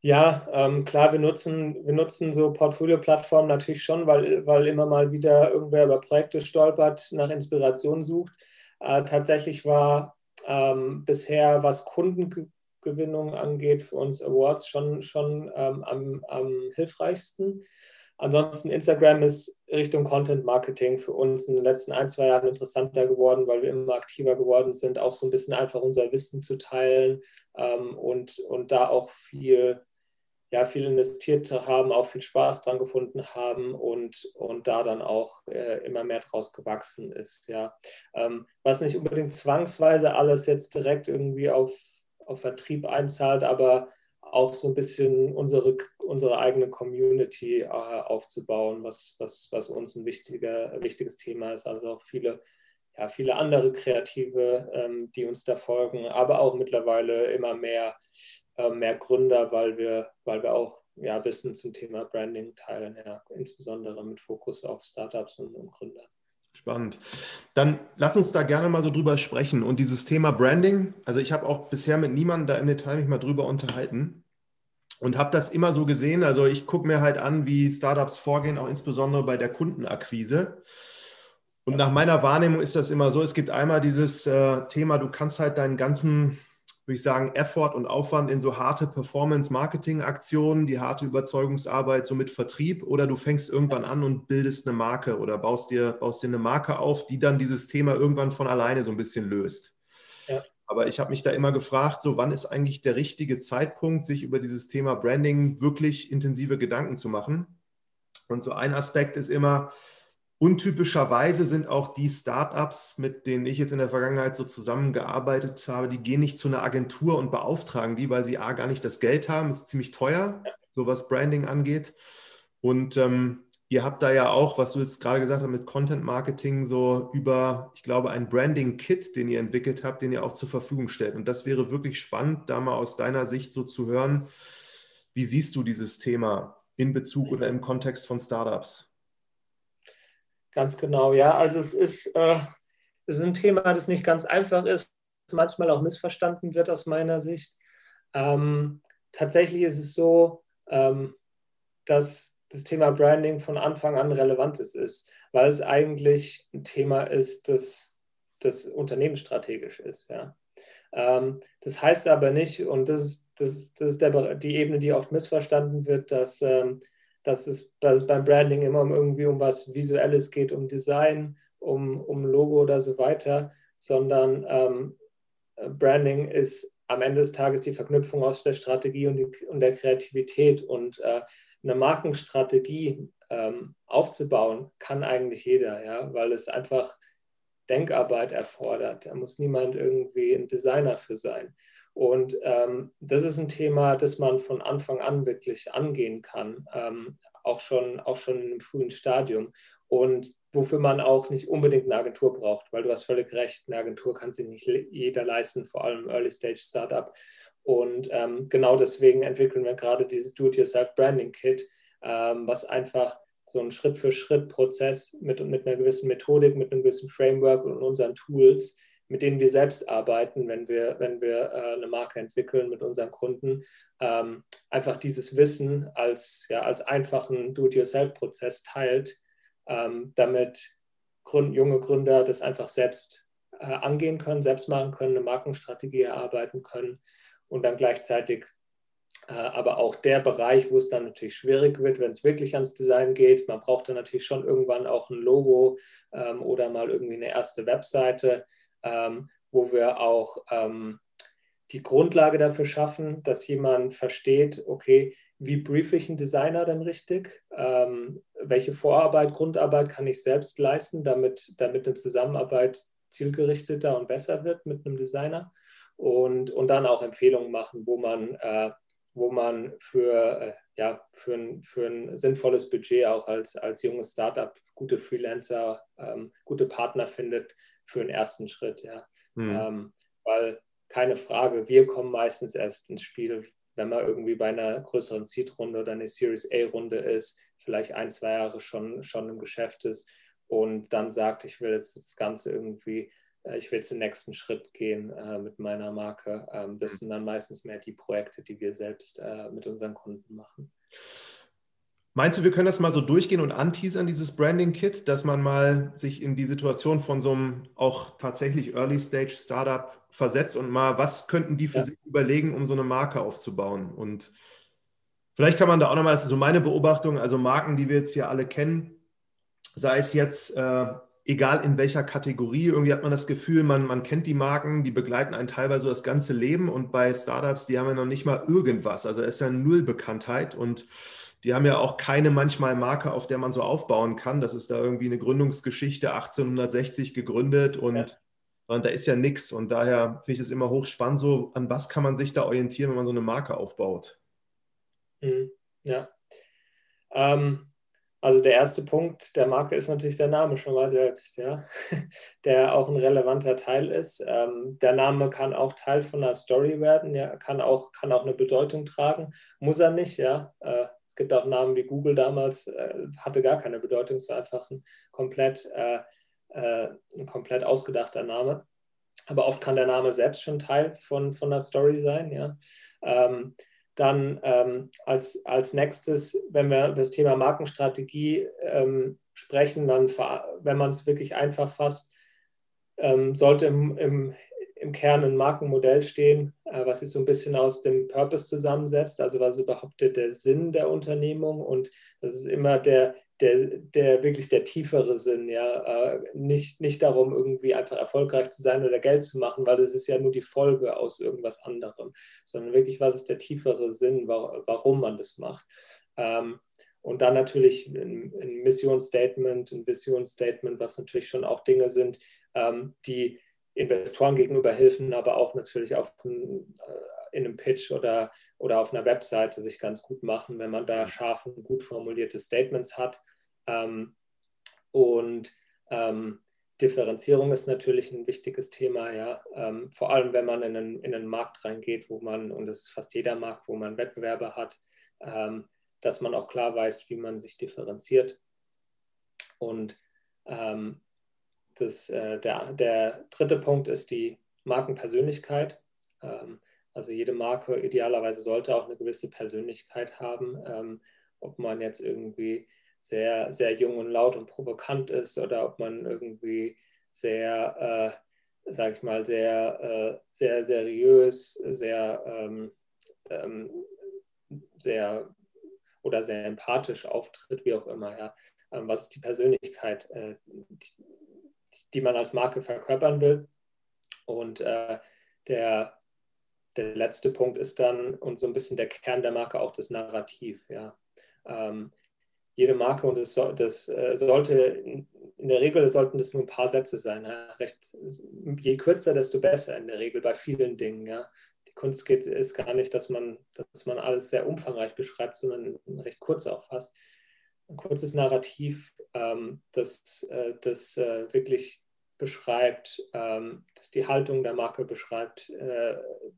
Ja, ähm, klar, wir nutzen, wir nutzen so Portfolio-Plattformen natürlich schon, weil, weil immer mal wieder irgendwer über Projekte stolpert, nach Inspiration sucht. Äh, tatsächlich war ähm, bisher, was Kundengewinnung angeht, für uns Awards schon, schon ähm, am, am hilfreichsten. Ansonsten Instagram ist Richtung Content Marketing für uns in den letzten ein, zwei Jahren interessanter geworden, weil wir immer aktiver geworden sind, auch so ein bisschen einfach unser Wissen zu teilen ähm, und, und da auch viel ja, viel investiert haben, auch viel Spaß dran gefunden haben und, und da dann auch äh, immer mehr draus gewachsen ist. Ja. Ähm, was nicht unbedingt zwangsweise alles jetzt direkt irgendwie auf, auf Vertrieb einzahlt, aber auch so ein bisschen unsere, unsere eigene Community äh, aufzubauen, was, was, was uns ein wichtiger, wichtiges Thema ist. Also auch viele, ja, viele andere Kreative, ähm, die uns da folgen, aber auch mittlerweile immer mehr äh, mehr Gründer, weil wir, weil wir auch ja, Wissen zum Thema Branding teilen, ja, insbesondere mit Fokus auf Startups und, und Gründer.
Spannend. Dann lass uns da gerne mal so drüber sprechen. Und dieses Thema Branding, also ich habe auch bisher mit niemandem da im Detail mich mal drüber unterhalten und habe das immer so gesehen. Also ich gucke mir halt an, wie Startups vorgehen, auch insbesondere bei der Kundenakquise. Und nach meiner Wahrnehmung ist das immer so, es gibt einmal dieses äh, Thema, du kannst halt deinen ganzen würde ich sagen, Effort und Aufwand in so harte Performance-Marketing-Aktionen, die harte Überzeugungsarbeit so mit Vertrieb oder du fängst irgendwann an und bildest eine Marke oder baust dir, baust dir eine Marke auf, die dann dieses Thema irgendwann von alleine so ein bisschen löst. Aber ich habe mich da immer gefragt, so wann ist eigentlich der richtige Zeitpunkt, sich über dieses Thema Branding wirklich intensive Gedanken zu machen? Und so ein Aspekt ist immer, Untypischerweise sind auch die Startups, mit denen ich jetzt in der Vergangenheit so zusammengearbeitet habe, die gehen nicht zu einer Agentur und beauftragen die, weil sie A gar nicht das Geld haben, ist ziemlich teuer, so was Branding angeht. Und ähm, ihr habt da ja auch, was du jetzt gerade gesagt hast, mit Content Marketing so über, ich glaube, ein Branding-Kit, den ihr entwickelt habt, den ihr auch zur Verfügung stellt. Und das wäre wirklich spannend, da mal aus deiner Sicht so zu hören. Wie siehst du dieses Thema in Bezug oder im Kontext von Startups?
Ganz genau, ja. Also es ist, äh, es ist ein Thema, das nicht ganz einfach ist, manchmal auch missverstanden wird aus meiner Sicht. Ähm, tatsächlich ist es so, ähm, dass das Thema Branding von Anfang an relevant ist, weil es eigentlich ein Thema ist, das, das unternehmensstrategisch ist. Ja. Ähm, das heißt aber nicht, und das ist, das ist, das ist der, die Ebene, die oft missverstanden wird, dass, ähm, dass, es, dass es beim Branding immer um irgendwie um was Visuelles geht, um Design, um, um Logo oder so weiter, sondern ähm, Branding ist am Ende des Tages die Verknüpfung aus der Strategie und, die, und der Kreativität und äh, eine Markenstrategie ähm, aufzubauen, kann eigentlich jeder, ja, weil es einfach Denkarbeit erfordert. Da muss niemand irgendwie ein Designer für sein. Und ähm, das ist ein Thema, das man von Anfang an wirklich angehen kann, ähm, auch, schon, auch schon im frühen Stadium. Und wofür man auch nicht unbedingt eine Agentur braucht, weil du hast völlig recht, eine Agentur kann sich nicht jeder leisten, vor allem Early Stage Startup. Und ähm, genau deswegen entwickeln wir gerade dieses Do-it-yourself Branding Kit, ähm, was einfach so ein Schritt-für-Schritt-Prozess mit, mit einer gewissen Methodik, mit einem gewissen Framework und unseren Tools, mit denen wir selbst arbeiten, wenn wir, wenn wir äh, eine Marke entwickeln mit unseren Kunden, ähm, einfach dieses Wissen als, ja, als einfachen Do-it-yourself-Prozess teilt, ähm, damit Grund, junge Gründer das einfach selbst äh, angehen können, selbst machen können, eine Markenstrategie erarbeiten können und dann gleichzeitig äh, aber auch der Bereich, wo es dann natürlich schwierig wird, wenn es wirklich ans Design geht. Man braucht dann natürlich schon irgendwann auch ein Logo ähm, oder mal irgendwie eine erste Webseite, ähm, wo wir auch ähm, die Grundlage dafür schaffen, dass jemand versteht, okay, wie briefe ich einen Designer denn richtig? Ähm, welche Vorarbeit, Grundarbeit kann ich selbst leisten, damit, damit eine Zusammenarbeit zielgerichteter und besser wird mit einem Designer? Und, und dann auch Empfehlungen machen, wo man äh, wo man für, äh, ja, für, ein, für ein sinnvolles Budget auch als, als junges Startup gute Freelancer, ähm, gute Partner findet für einen ersten Schritt. Ja. Mhm. Ähm, weil keine Frage, wir kommen meistens erst ins Spiel, wenn man irgendwie bei einer größeren Seed-Runde oder eine Series A-Runde ist, vielleicht ein, zwei Jahre schon, schon im Geschäft ist und dann sagt, ich will jetzt das Ganze irgendwie äh, ich will jetzt den nächsten Schritt gehen äh, mit meiner Marke. Ähm, das mhm. sind dann meistens mehr die Projekte, die wir selbst äh, mit unseren Kunden machen.
Meinst du, wir können das mal so durchgehen und anteasern, dieses Branding-Kit, dass man mal sich in die Situation von so einem auch tatsächlich Early-Stage-Startup versetzt und mal, was könnten die für ja. sich überlegen, um so eine Marke aufzubauen? Und vielleicht kann man da auch nochmal, das ist so meine Beobachtung, also Marken, die wir jetzt hier alle kennen, sei es jetzt äh, egal in welcher Kategorie, irgendwie hat man das Gefühl, man, man kennt die Marken, die begleiten einen teilweise das ganze Leben und bei Startups, die haben ja noch nicht mal irgendwas. Also es ist ja null Bekanntheit und die haben ja auch keine manchmal Marke, auf der man so aufbauen kann. Das ist da irgendwie eine Gründungsgeschichte 1860 gegründet und, ja. und da ist ja nichts. Und daher finde ich es immer hochspannend, so an was kann man sich da orientieren, wenn man so eine Marke aufbaut.
Mhm. Ja. Ähm, also der erste Punkt der Marke ist natürlich der Name schon mal selbst, ja, der auch ein relevanter Teil ist. Ähm, der Name kann auch Teil von einer Story werden, ja, kann auch, kann auch eine Bedeutung tragen, muss er nicht, ja. Äh, es gibt auch Namen wie Google damals, äh, hatte gar keine Bedeutung, es war einfach ein komplett, äh, äh ein komplett ausgedachter Name. Aber oft kann der Name selbst schon Teil von, von einer Story sein, ja. Ähm, dann ähm, als, als nächstes, wenn wir das Thema Markenstrategie ähm, sprechen, dann, wenn man es wirklich einfach fasst, ähm, sollte im, im, im Kern ein Markenmodell stehen, äh, was sich so ein bisschen aus dem Purpose zusammensetzt, also was überhaupt der, der Sinn der Unternehmung und das ist immer der, der, der wirklich der tiefere Sinn, ja, äh, nicht, nicht darum, irgendwie einfach erfolgreich zu sein oder Geld zu machen, weil das ist ja nur die Folge aus irgendwas anderem, sondern wirklich, was ist der tiefere Sinn, warum man das macht. Ähm, und dann natürlich ein, ein Missionsstatement, ein Visionsstatement, was natürlich schon auch Dinge sind, ähm, die Investoren gegenüber helfen, aber auch natürlich auf ein, äh, in einem Pitch oder, oder auf einer Webseite sich ganz gut machen, wenn man da mhm. scharf und gut formulierte Statements hat. Ähm, und ähm, Differenzierung ist natürlich ein wichtiges Thema, ja. Ähm, vor allem, wenn man in einen, in einen Markt reingeht, wo man, und das ist fast jeder Markt, wo man Wettbewerber hat, ähm, dass man auch klar weiß, wie man sich differenziert. Und ähm, das, äh, der, der dritte Punkt ist die Markenpersönlichkeit. Ähm, also jede Marke idealerweise sollte auch eine gewisse Persönlichkeit haben. Ähm, ob man jetzt irgendwie sehr, sehr jung und laut und provokant ist oder ob man irgendwie sehr sage ich mal, sehr, äh, sehr seriös, sehr, ähm, ähm, sehr oder sehr empathisch auftritt, wie auch immer. Ja. Ähm, was ist die Persönlichkeit, äh, die, die, man als Marke verkörpern will? Und äh, der, der letzte Punkt ist dann und so ein bisschen der Kern der Marke auch das Narrativ. Ja. Ähm, jede Marke und das, das äh, sollte, in der Regel sollten das nur ein paar Sätze sein. Ja. Recht, je kürzer, desto besser in der Regel bei vielen Dingen. Ja. Die Kunst geht, ist gar nicht, dass man, dass man alles sehr umfangreich beschreibt, sondern recht kurz auch fast. Ein kurzes Narrativ, ähm, das, äh, das äh, wirklich beschreibt, ähm, das die Haltung der Marke beschreibt, äh,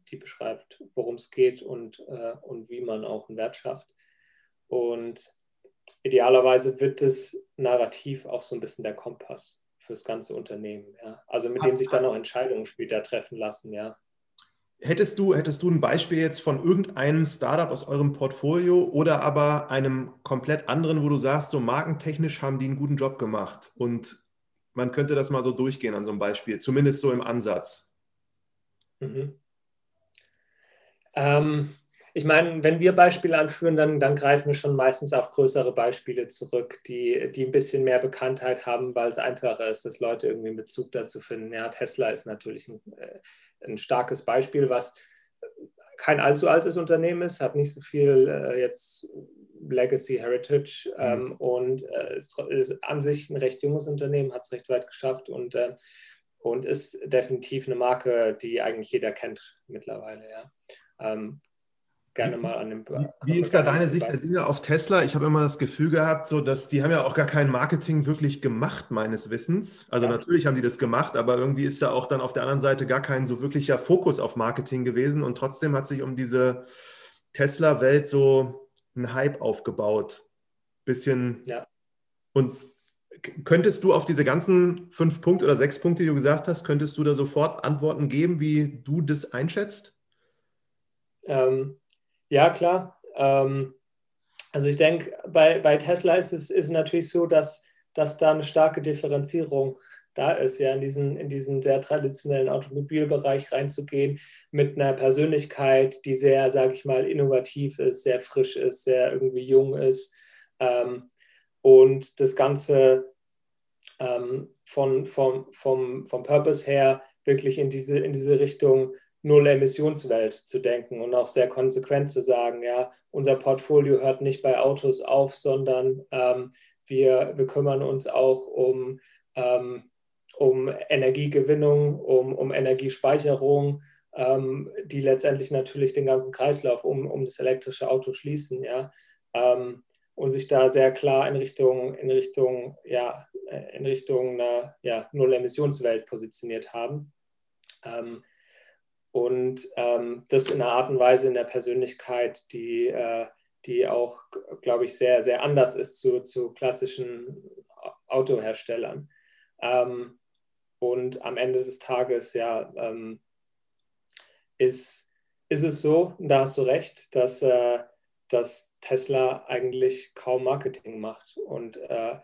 die beschreibt, worum es geht und, äh, und wie man auch einen Wert schafft. Und idealerweise wird das Narrativ auch so ein bisschen der Kompass fürs ganze Unternehmen. Ja? Also mit dem sich dann auch Entscheidungen später treffen lassen. Ja?
Hättest du, hättest du ein Beispiel jetzt von irgendeinem Startup aus eurem Portfolio oder aber einem komplett anderen, wo du sagst, so markentechnisch haben die einen guten Job gemacht und man könnte das mal so durchgehen an so einem Beispiel, zumindest so im Ansatz?
Mhm. Ähm, ich meine, wenn wir Beispiele anführen, dann, dann, greifen wir schon meistens auf größere Beispiele zurück, die, die ein bisschen mehr Bekanntheit haben, weil es einfacher ist, dass Leute irgendwie einen Bezug dazu finden. Ja, Tesla ist natürlich ein, äh, ein starkes Beispiel, was kein allzu altes Unternehmen ist, hat nicht so viel äh, jetzt Legacy Heritage mhm. ähm, und äh, ist, ist, an sich ein recht junges Unternehmen, hat es recht weit geschafft und, äh, und ist definitiv eine Marke, die eigentlich jeder kennt mittlerweile. Ja. Ähm, gerne mal an dem.
Wie, wie ist da deine Sicht der Dinge auf Tesla? Ich habe immer das Gefühl gehabt, so dass die haben ja auch gar kein Marketing wirklich gemacht, meines Wissens. Also ja. natürlich haben die das gemacht, aber irgendwie ist da auch dann auf der anderen Seite gar kein so wirklicher Fokus auf Marketing gewesen und trotzdem hat sich um diese Tesla-Welt so ein Hype aufgebaut. Bisschen. Ja. Und könntest du auf diese ganzen fünf Punkte oder sechs Punkte, die du gesagt hast, könntest du da sofort Antworten geben, wie du das einschätzt?
Ähm, ja, klar. Ähm, also ich denke, bei, bei Tesla ist es ist natürlich so, dass, dass da eine starke Differenzierung da ist, ja, in diesen, in diesen sehr traditionellen Automobilbereich reinzugehen mit einer Persönlichkeit, die sehr, sage ich mal, innovativ ist, sehr frisch ist, sehr irgendwie jung ist. Ähm, und das Ganze ähm, von, vom, vom, vom Purpose her wirklich in diese, in diese Richtung Null-Emissionswelt zu denken und auch sehr konsequent zu sagen, ja, unser Portfolio hört nicht bei Autos auf, sondern ähm, wir, wir kümmern uns auch um, ähm, um Energiegewinnung, um, um Energiespeicherung, ähm, die letztendlich natürlich den ganzen Kreislauf um, um das elektrische Auto schließen, ja, ähm, und sich da sehr klar in Richtung, in Richtung, ja, in Richtung einer ja, Null-Emissionswelt positioniert haben. Ähm, und ähm, das in einer Art und Weise in der Persönlichkeit, die, äh, die auch, glaube ich, sehr, sehr anders ist zu, zu klassischen Autoherstellern. Ähm, und am Ende des Tages, ja, ähm, ist, ist es so, da hast du recht, dass, äh, dass Tesla eigentlich kaum Marketing macht. Und äh,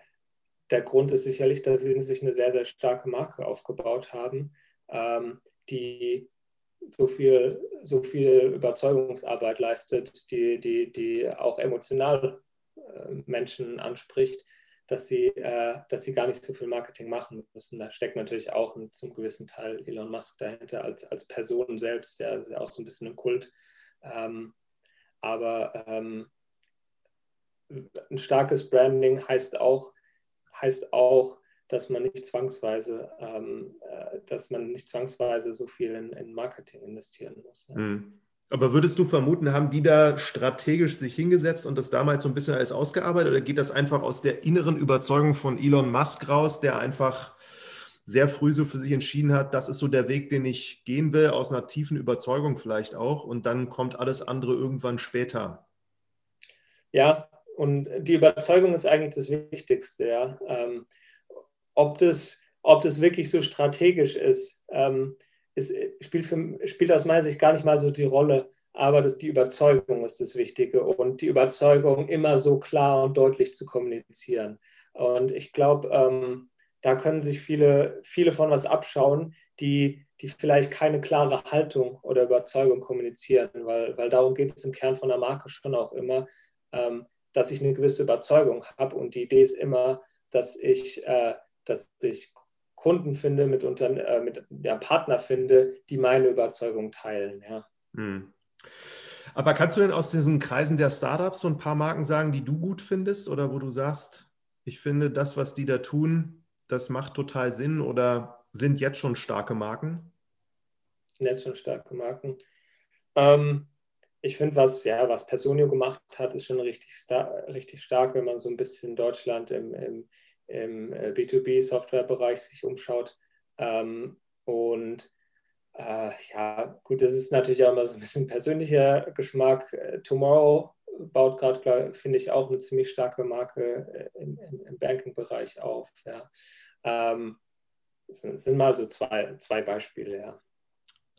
der Grund ist sicherlich, dass sie sich eine sehr, sehr starke Marke aufgebaut haben, ähm, die so viel, so viel Überzeugungsarbeit leistet, die, die, die auch emotional äh, Menschen anspricht, dass sie, äh, dass sie gar nicht so viel Marketing machen müssen. Da steckt natürlich auch ein, zum gewissen Teil Elon Musk dahinter als, als Person selbst, der ist ja auch so ein bisschen im Kult. Ähm, aber ähm, ein starkes Branding heißt auch, heißt auch dass man nicht zwangsweise, ähm, äh, dass man nicht zwangsweise so viel in, in Marketing investieren muss. Ja. Mhm.
Aber würdest du vermuten, haben die da strategisch sich hingesetzt und das damals so ein bisschen alles ausgearbeitet oder geht das einfach aus der inneren Überzeugung von Elon Musk raus, der einfach sehr früh so für sich entschieden hat, das ist so der Weg, den ich gehen will, aus einer tiefen Überzeugung vielleicht auch und dann kommt alles andere irgendwann später?
Ja, und die Überzeugung ist eigentlich das Wichtigste, ja. Ähm, ob das, ob das wirklich so strategisch ist, ähm, ist spielt, für, spielt aus meiner Sicht gar nicht mal so die Rolle. Aber das, die Überzeugung ist das Wichtige und die Überzeugung immer so klar und deutlich zu kommunizieren. Und ich glaube, ähm, da können sich viele, viele von was abschauen, die, die vielleicht keine klare Haltung oder Überzeugung kommunizieren, weil, weil darum geht es im Kern von der Marke schon auch immer, ähm, dass ich eine gewisse Überzeugung habe und die Idee ist immer, dass ich, äh, dass ich Kunden finde, mit, unter, äh, mit ja, Partner finde, die meine Überzeugung teilen. Ja. Hm.
Aber kannst du denn aus diesen Kreisen der Startups so ein paar Marken sagen, die du gut findest oder wo du sagst, ich finde das, was die da tun, das macht total Sinn oder sind jetzt schon starke Marken?
Jetzt schon starke Marken. Ähm, ich finde, was, ja, was Personio gemacht hat, ist schon richtig, star richtig stark, wenn man so ein bisschen Deutschland im, im, im äh, B2B-Softwarebereich sich umschaut. Ähm, und äh, ja, gut, das ist natürlich auch immer so ein bisschen persönlicher Geschmack. Äh, Tomorrow baut gerade, finde ich, auch eine ziemlich starke Marke äh, im, im, Banking-Bereich auf. Ja. Ähm, das sind, sind, mal so zwei, zwei Beispiele, ja.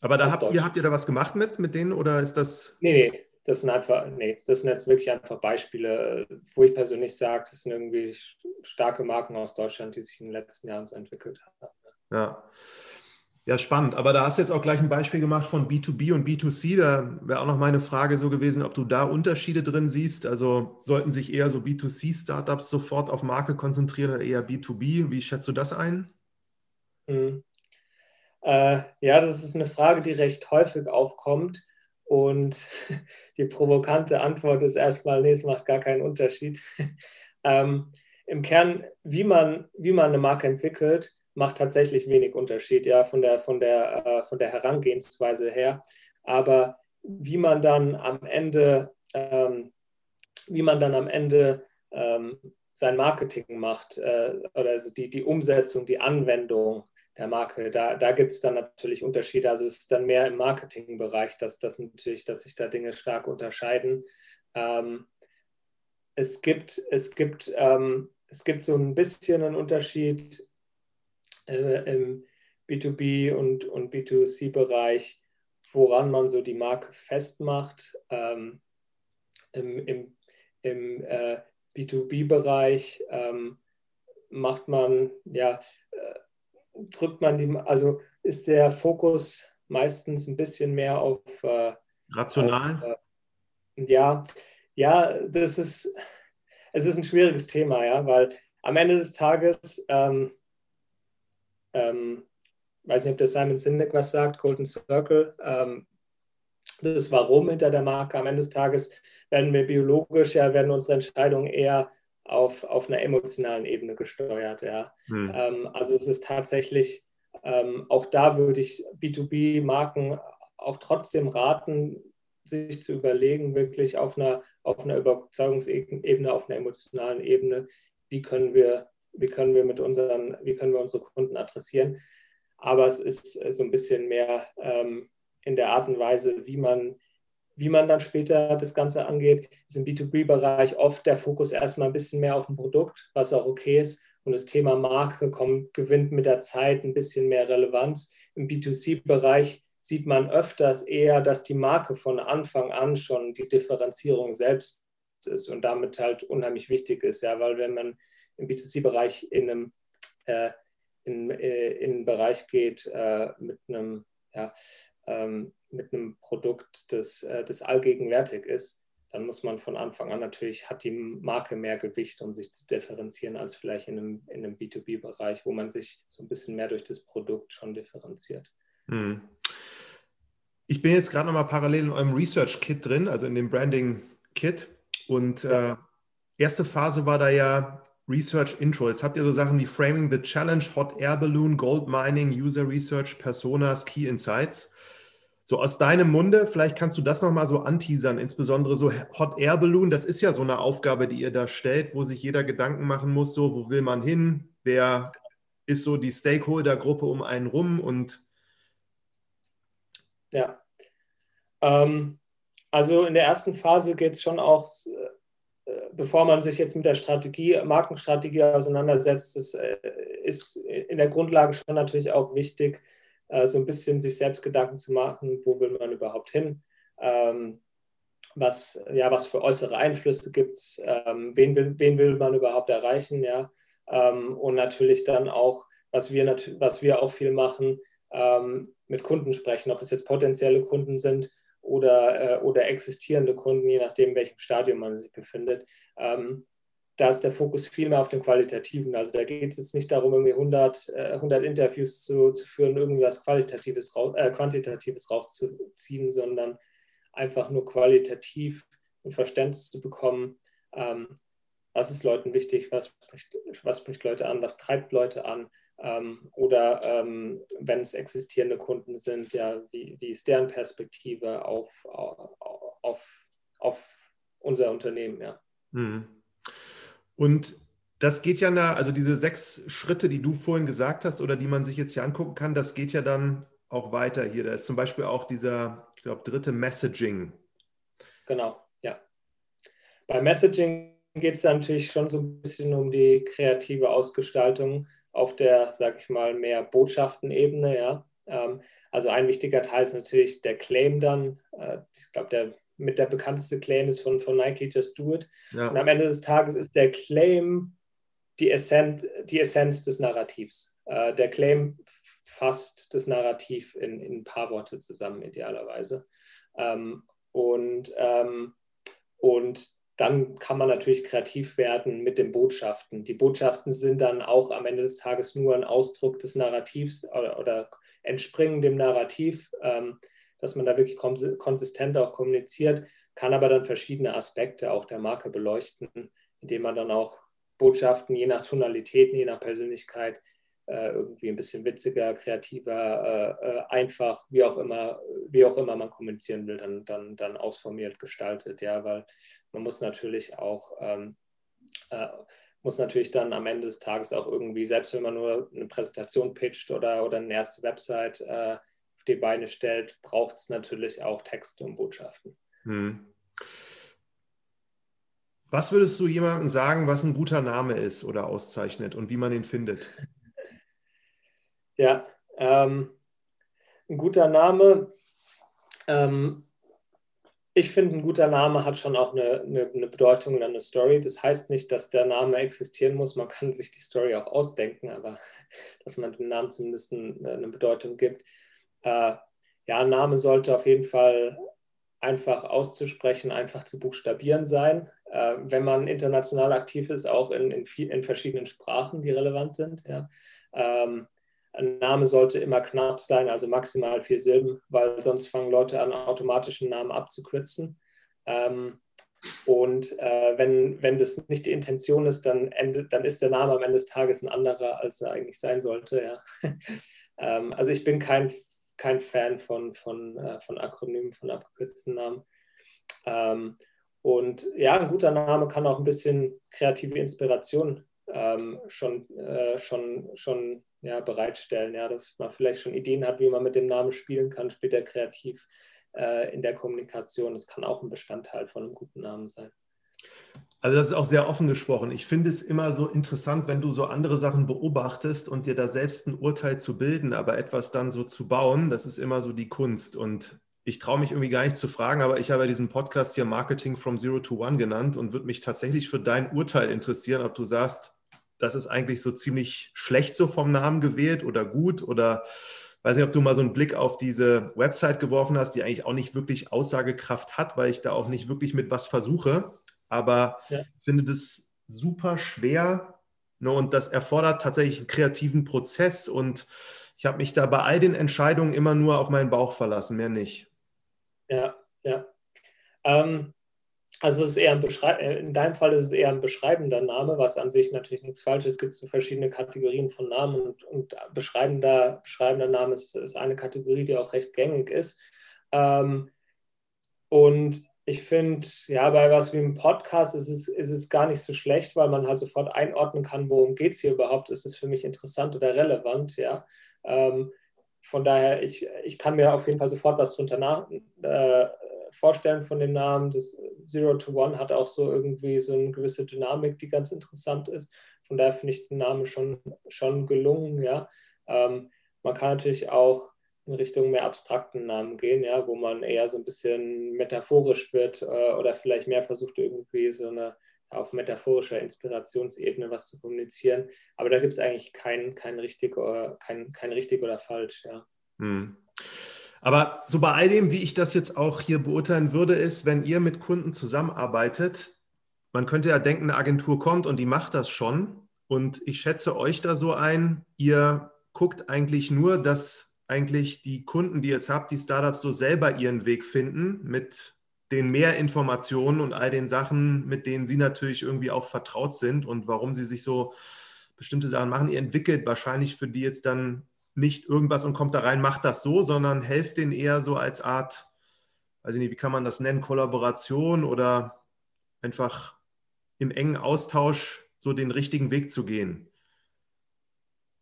Aber da habt ihr, habt ihr da was gemacht mit, mit denen oder ist das.
Nee, nee, das sind einfach, nee, das sind jetzt wirklich einfach Beispiele, wo ich persönlich sage, das sind irgendwie starke Marken aus Deutschland, die sich in den letzten Jahren so entwickelt haben.
Ja. Ja, spannend. Aber da hast du jetzt auch gleich ein Beispiel gemacht von B2B und B2C. Da wäre auch noch meine Frage so gewesen, ob du da Unterschiede drin siehst. Also sollten sich eher so B2C-Startups sofort auf Marke konzentrieren oder eher B2B? Wie schätzt du das ein?
Mhm. Äh, ja, das ist eine Frage, die recht häufig aufkommt. Und die provokante Antwort ist erstmal, nee, es macht gar keinen Unterschied. ähm, Im Kern, wie man, wie man eine Marke entwickelt, macht tatsächlich wenig Unterschied, ja, von der, von der, äh, von der Herangehensweise her. Aber wie man dann am Ende, ähm, wie man dann am Ende ähm, sein Marketing macht äh, oder also die, die Umsetzung, die Anwendung der Marke, da, da gibt es dann natürlich Unterschiede. Also es ist dann mehr im Marketingbereich, dass das natürlich, dass sich da Dinge stark unterscheiden. Ähm, es gibt, es gibt, ähm, es gibt so ein bisschen einen Unterschied äh, im B2B und, und B2C-Bereich, woran man so die Marke festmacht. Ähm, Im im, im äh, B2B-Bereich ähm, macht man, ja, drückt man die, also ist der Fokus meistens ein bisschen mehr auf
äh, rational. Auf,
äh, ja, ja, das ist, es ist ein schwieriges Thema, ja, weil am Ende des Tages ähm, ähm, weiß nicht, ob der Simon Sinek was sagt, Golden Circle, ähm, das Warum hinter der Marke. Am Ende des Tages werden wir biologisch, ja, werden unsere Entscheidungen eher auf, auf einer emotionalen Ebene gesteuert. Ja. Hm. Ähm, also es ist tatsächlich, ähm, auch da würde ich B2B-Marken auch trotzdem raten, sich zu überlegen, wirklich auf einer, auf einer Überzeugungsebene, auf einer emotionalen Ebene, wie können wir wie können wir mit unseren, wie können wir unsere Kunden adressieren. Aber es ist äh, so ein bisschen mehr ähm, in der Art und Weise, wie man, wie man dann später das Ganze angeht. Ist im B2B-Bereich oft der Fokus erstmal ein bisschen mehr auf dem Produkt, was auch okay ist. Und das Thema Marke kommt, gewinnt mit der Zeit ein bisschen mehr Relevanz. Im B2C-Bereich sieht man öfters eher, dass die Marke von Anfang an schon die Differenzierung selbst ist und damit halt unheimlich wichtig ist. Ja, weil wenn man im B2C-Bereich in einem äh, in, äh, in einen Bereich geht äh, mit einem ja, ähm, mit einem Produkt, das, äh, das allgegenwärtig ist, dann muss man von Anfang an natürlich, hat die Marke mehr Gewicht, um sich zu differenzieren, als vielleicht in einem, in einem B2B-Bereich, wo man sich so ein bisschen mehr durch das Produkt schon differenziert. Hm.
Ich bin jetzt gerade nochmal parallel in eurem Research-Kit drin, also in dem Branding-Kit. Und äh, erste Phase war da ja Research Intro. Jetzt habt ihr so Sachen wie Framing the Challenge, Hot Air Balloon, Gold Mining, User Research, Personas, Key Insights. So aus deinem Munde, vielleicht kannst du das nochmal so anteasern, insbesondere so Hot Air Balloon, das ist ja so eine Aufgabe, die ihr da stellt, wo sich jeder Gedanken machen muss, so wo will man hin, wer ist so die Stakeholder-Gruppe um einen rum? Und
ja. Ähm, also in der ersten Phase geht es schon auch bevor man sich jetzt mit der Strategie, Markenstrategie auseinandersetzt, das äh, ist in der Grundlage schon natürlich auch wichtig, äh, so ein bisschen sich selbst Gedanken zu machen, wo will man überhaupt hin, ähm, was, ja, was für äußere Einflüsse gibt es, ähm, wen, will, wen will man überhaupt erreichen, ja. ähm, und natürlich dann auch, was wir, was wir auch viel machen, ähm, mit Kunden sprechen, ob es jetzt potenzielle Kunden sind oder, äh, oder existierende Kunden, je nachdem, in welchem Stadium man sich befindet. Ähm, da ist der Fokus viel mehr auf dem Qualitativen. Also da geht es jetzt nicht darum, irgendwie 100, äh, 100 Interviews zu, zu führen, irgendwas Qualitatives, äh, Quantitatives rauszuziehen, sondern einfach nur qualitativ ein Verständnis zu bekommen, ähm, was ist Leuten wichtig, was spricht, was spricht Leute an, was treibt Leute an. Ähm, oder ähm, wenn es existierende Kunden sind, ja, wie, wie ist deren Perspektive auf, auf, auf unser Unternehmen, ja.
Mhm. Und das geht ja, da, also diese sechs Schritte, die du vorhin gesagt hast oder die man sich jetzt hier angucken kann, das geht ja dann auch weiter hier. Da ist zum Beispiel auch dieser, ich glaube, dritte Messaging.
Genau, ja. Bei Messaging geht es natürlich schon so ein bisschen um die kreative Ausgestaltung auf der, sag ich mal, mehr Botschaftenebene, ja. Ähm, also ein wichtiger Teil ist natürlich der Claim dann. Äh, ich glaube, der mit der bekannteste Claim ist von, von Nike, Just It. Ja. Und am Ende des Tages ist der Claim die Essenz, die Essenz des Narrativs. Äh, der Claim fasst das Narrativ in, in ein paar Worte zusammen, idealerweise. Ähm, und, ähm, und dann kann man natürlich kreativ werden mit den Botschaften. Die Botschaften sind dann auch am Ende des Tages nur ein Ausdruck des Narrativs oder, oder entspringen dem Narrativ. Ähm, dass man da wirklich konsistent auch kommuniziert, kann aber dann verschiedene Aspekte auch der Marke beleuchten, indem man dann auch Botschaften je nach Tonalitäten, je nach Persönlichkeit äh, irgendwie ein bisschen witziger, kreativer, äh, äh, einfach, wie auch immer, wie auch immer man kommunizieren will, dann, dann, dann ausformiert gestaltet, ja, weil man muss natürlich auch ähm, äh, muss natürlich dann am Ende des Tages auch irgendwie, selbst wenn man nur eine Präsentation pitcht oder, oder eine erste Website äh, die Beine stellt, braucht es natürlich auch Texte und Botschaften. Hm.
Was würdest du jemandem sagen, was ein guter Name ist oder auszeichnet und wie man ihn findet?
Ja, ähm, ein guter Name. Ähm, ich finde, ein guter Name hat schon auch eine, eine, eine, Bedeutung und eine Story. Das heißt nicht, dass der Name existieren muss. Man kann sich die Story auch ausdenken, aber dass man dem Namen zumindest eine, eine Bedeutung gibt äh, ja, Name sollte auf jeden Fall einfach auszusprechen, einfach zu buchstabieren sein. Äh, wenn man international aktiv ist, auch in, in, viel, in verschiedenen Sprachen, die relevant sind. Ja. Ähm, ein Name sollte immer knapp sein, also maximal vier Silben, weil sonst fangen Leute an, automatischen Namen abzukürzen. Ähm, und äh, wenn, wenn das nicht die Intention ist, dann, endet, dann ist der Name am Ende des Tages ein anderer, als er eigentlich sein sollte. Ja. ähm, also ich bin kein kein Fan von, von, äh, von Akronymen, von abgekürzten Namen. Ähm, und ja, ein guter Name kann auch ein bisschen kreative Inspiration ähm, schon, äh, schon, schon ja, bereitstellen, ja, dass man vielleicht schon Ideen hat, wie man mit dem Namen spielen kann, später kreativ äh, in der Kommunikation. Das kann auch ein Bestandteil von einem guten Namen sein.
Also das ist auch sehr offen gesprochen. Ich finde es immer so interessant, wenn du so andere Sachen beobachtest und dir da selbst ein Urteil zu bilden, aber etwas dann so zu bauen, das ist immer so die Kunst. Und ich traue mich irgendwie gar nicht zu fragen, aber ich habe ja diesen Podcast hier Marketing from Zero to One genannt und würde mich tatsächlich für dein Urteil interessieren, ob du sagst, das ist eigentlich so ziemlich schlecht so vom Namen gewählt oder gut oder weiß nicht, ob du mal so einen Blick auf diese Website geworfen hast, die eigentlich auch nicht wirklich Aussagekraft hat, weil ich da auch nicht wirklich mit was versuche aber ja. ich finde das super schwer ne, und das erfordert tatsächlich einen kreativen Prozess und ich habe mich da bei all den Entscheidungen immer nur auf meinen Bauch verlassen, mehr nicht.
Ja, ja. Ähm, also es ist eher ein äh, in deinem Fall ist es eher ein beschreibender Name, was an sich natürlich nichts falsch ist. Es gibt so verschiedene Kategorien von Namen und, und beschreibender, beschreibender Name ist, ist, eine Kategorie, die auch recht gängig ist. Ähm, und ich finde, ja, bei was wie einem Podcast ist es, ist es gar nicht so schlecht, weil man halt sofort einordnen kann, worum geht es hier überhaupt, ist es für mich interessant oder relevant, ja. Ähm, von daher, ich, ich kann mir auf jeden Fall sofort was drunter nach, äh, vorstellen von dem Namen. Das Zero to One hat auch so irgendwie so eine gewisse Dynamik, die ganz interessant ist. Von daher finde ich den Namen schon, schon gelungen, ja. Ähm, man kann natürlich auch in Richtung mehr abstrakten Namen gehen, ja, wo man eher so ein bisschen metaphorisch wird äh, oder vielleicht mehr versucht, irgendwie so eine auf metaphorischer Inspirationsebene was zu kommunizieren. Aber da gibt es eigentlich kein, kein, richtig oder, kein, kein richtig oder falsch. Ja. Hm.
Aber so bei all dem, wie ich das jetzt auch hier beurteilen würde, ist, wenn ihr mit Kunden zusammenarbeitet, man könnte ja denken, eine Agentur kommt und die macht das schon. Und ich schätze euch da so ein, ihr guckt eigentlich nur, dass eigentlich die Kunden, die ihr jetzt habt, die Startups so selber ihren Weg finden mit den mehr Informationen und all den Sachen, mit denen sie natürlich irgendwie auch vertraut sind und warum sie sich so bestimmte Sachen machen. Ihr entwickelt wahrscheinlich für die jetzt dann nicht irgendwas und kommt da rein, macht das so, sondern helft denen eher so als Art, weiß ich nicht, wie kann man das nennen, Kollaboration oder einfach im engen Austausch so den richtigen Weg zu gehen.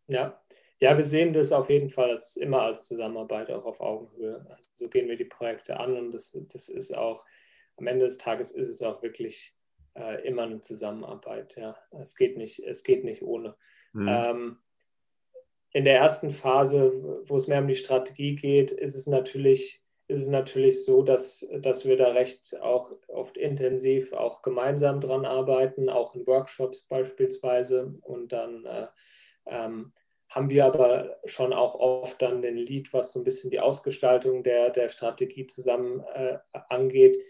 Ja, ja, wir sehen das auf jeden Fall als, immer als Zusammenarbeit, auch auf Augenhöhe. Also so gehen wir die Projekte an und das, das ist auch, am Ende des Tages ist es auch wirklich äh, immer eine Zusammenarbeit. Ja. Es, geht nicht, es geht nicht ohne. Mhm. Ähm, in der ersten Phase, wo es mehr um die Strategie geht, ist es natürlich, ist es natürlich so, dass, dass wir da recht auch oft intensiv auch gemeinsam dran arbeiten, auch in Workshops beispielsweise. Und dann äh, ähm, haben wir aber schon auch oft dann den Lead, was so ein bisschen die Ausgestaltung der, der Strategie zusammen äh, angeht.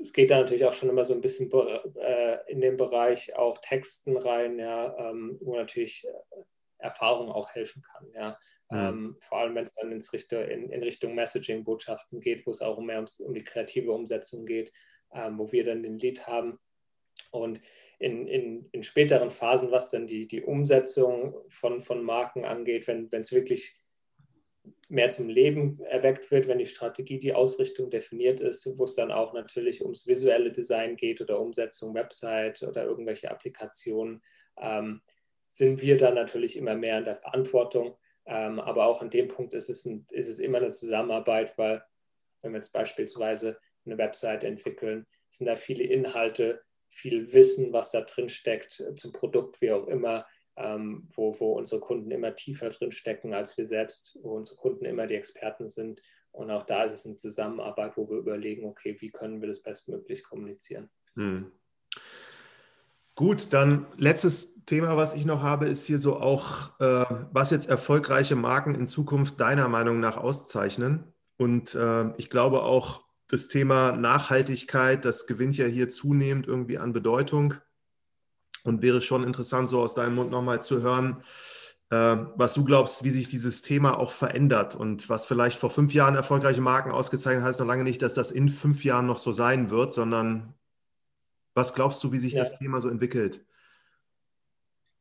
Es geht da natürlich auch schon immer so ein bisschen äh, in den Bereich auch Texten rein, ja, ähm, wo natürlich äh, Erfahrung auch helfen kann. Ja. Mhm. Ähm, vor allem, wenn es dann ins Richtung, in, in Richtung Messaging-Botschaften geht, wo es auch mehr ums, um die kreative Umsetzung geht, ähm, wo wir dann den Lead haben. Und in, in, in späteren Phasen, was dann die, die Umsetzung von, von Marken angeht, wenn es wirklich mehr zum Leben erweckt wird, wenn die Strategie, die Ausrichtung definiert ist, wo es dann auch natürlich ums visuelle Design geht oder Umsetzung, Website oder irgendwelche Applikationen, ähm, sind wir dann natürlich immer mehr in der Verantwortung. Ähm, aber auch an dem Punkt ist es, ein, ist es immer eine Zusammenarbeit, weil wenn wir jetzt beispielsweise eine Website entwickeln, sind da viele Inhalte, viel Wissen, was da drin steckt, äh, zum Produkt, wie auch immer, ähm, wo, wo unsere Kunden immer tiefer drin stecken als wir selbst, wo unsere Kunden immer die Experten sind. Und auch da ist es eine Zusammenarbeit, wo wir überlegen, okay, wie können wir das bestmöglich kommunizieren. Hm.
Gut, dann letztes Thema, was ich noch habe, ist hier so auch, äh, was jetzt erfolgreiche Marken in Zukunft deiner Meinung nach auszeichnen. Und äh, ich glaube auch, das Thema Nachhaltigkeit, das gewinnt ja hier zunehmend irgendwie an Bedeutung und wäre schon interessant, so aus deinem Mund nochmal zu hören, äh, was du glaubst, wie sich dieses Thema auch verändert und was vielleicht vor fünf Jahren erfolgreiche Marken ausgezeichnet hat, heißt noch lange nicht, dass das in fünf Jahren noch so sein wird, sondern was glaubst du, wie sich ja. das Thema so entwickelt?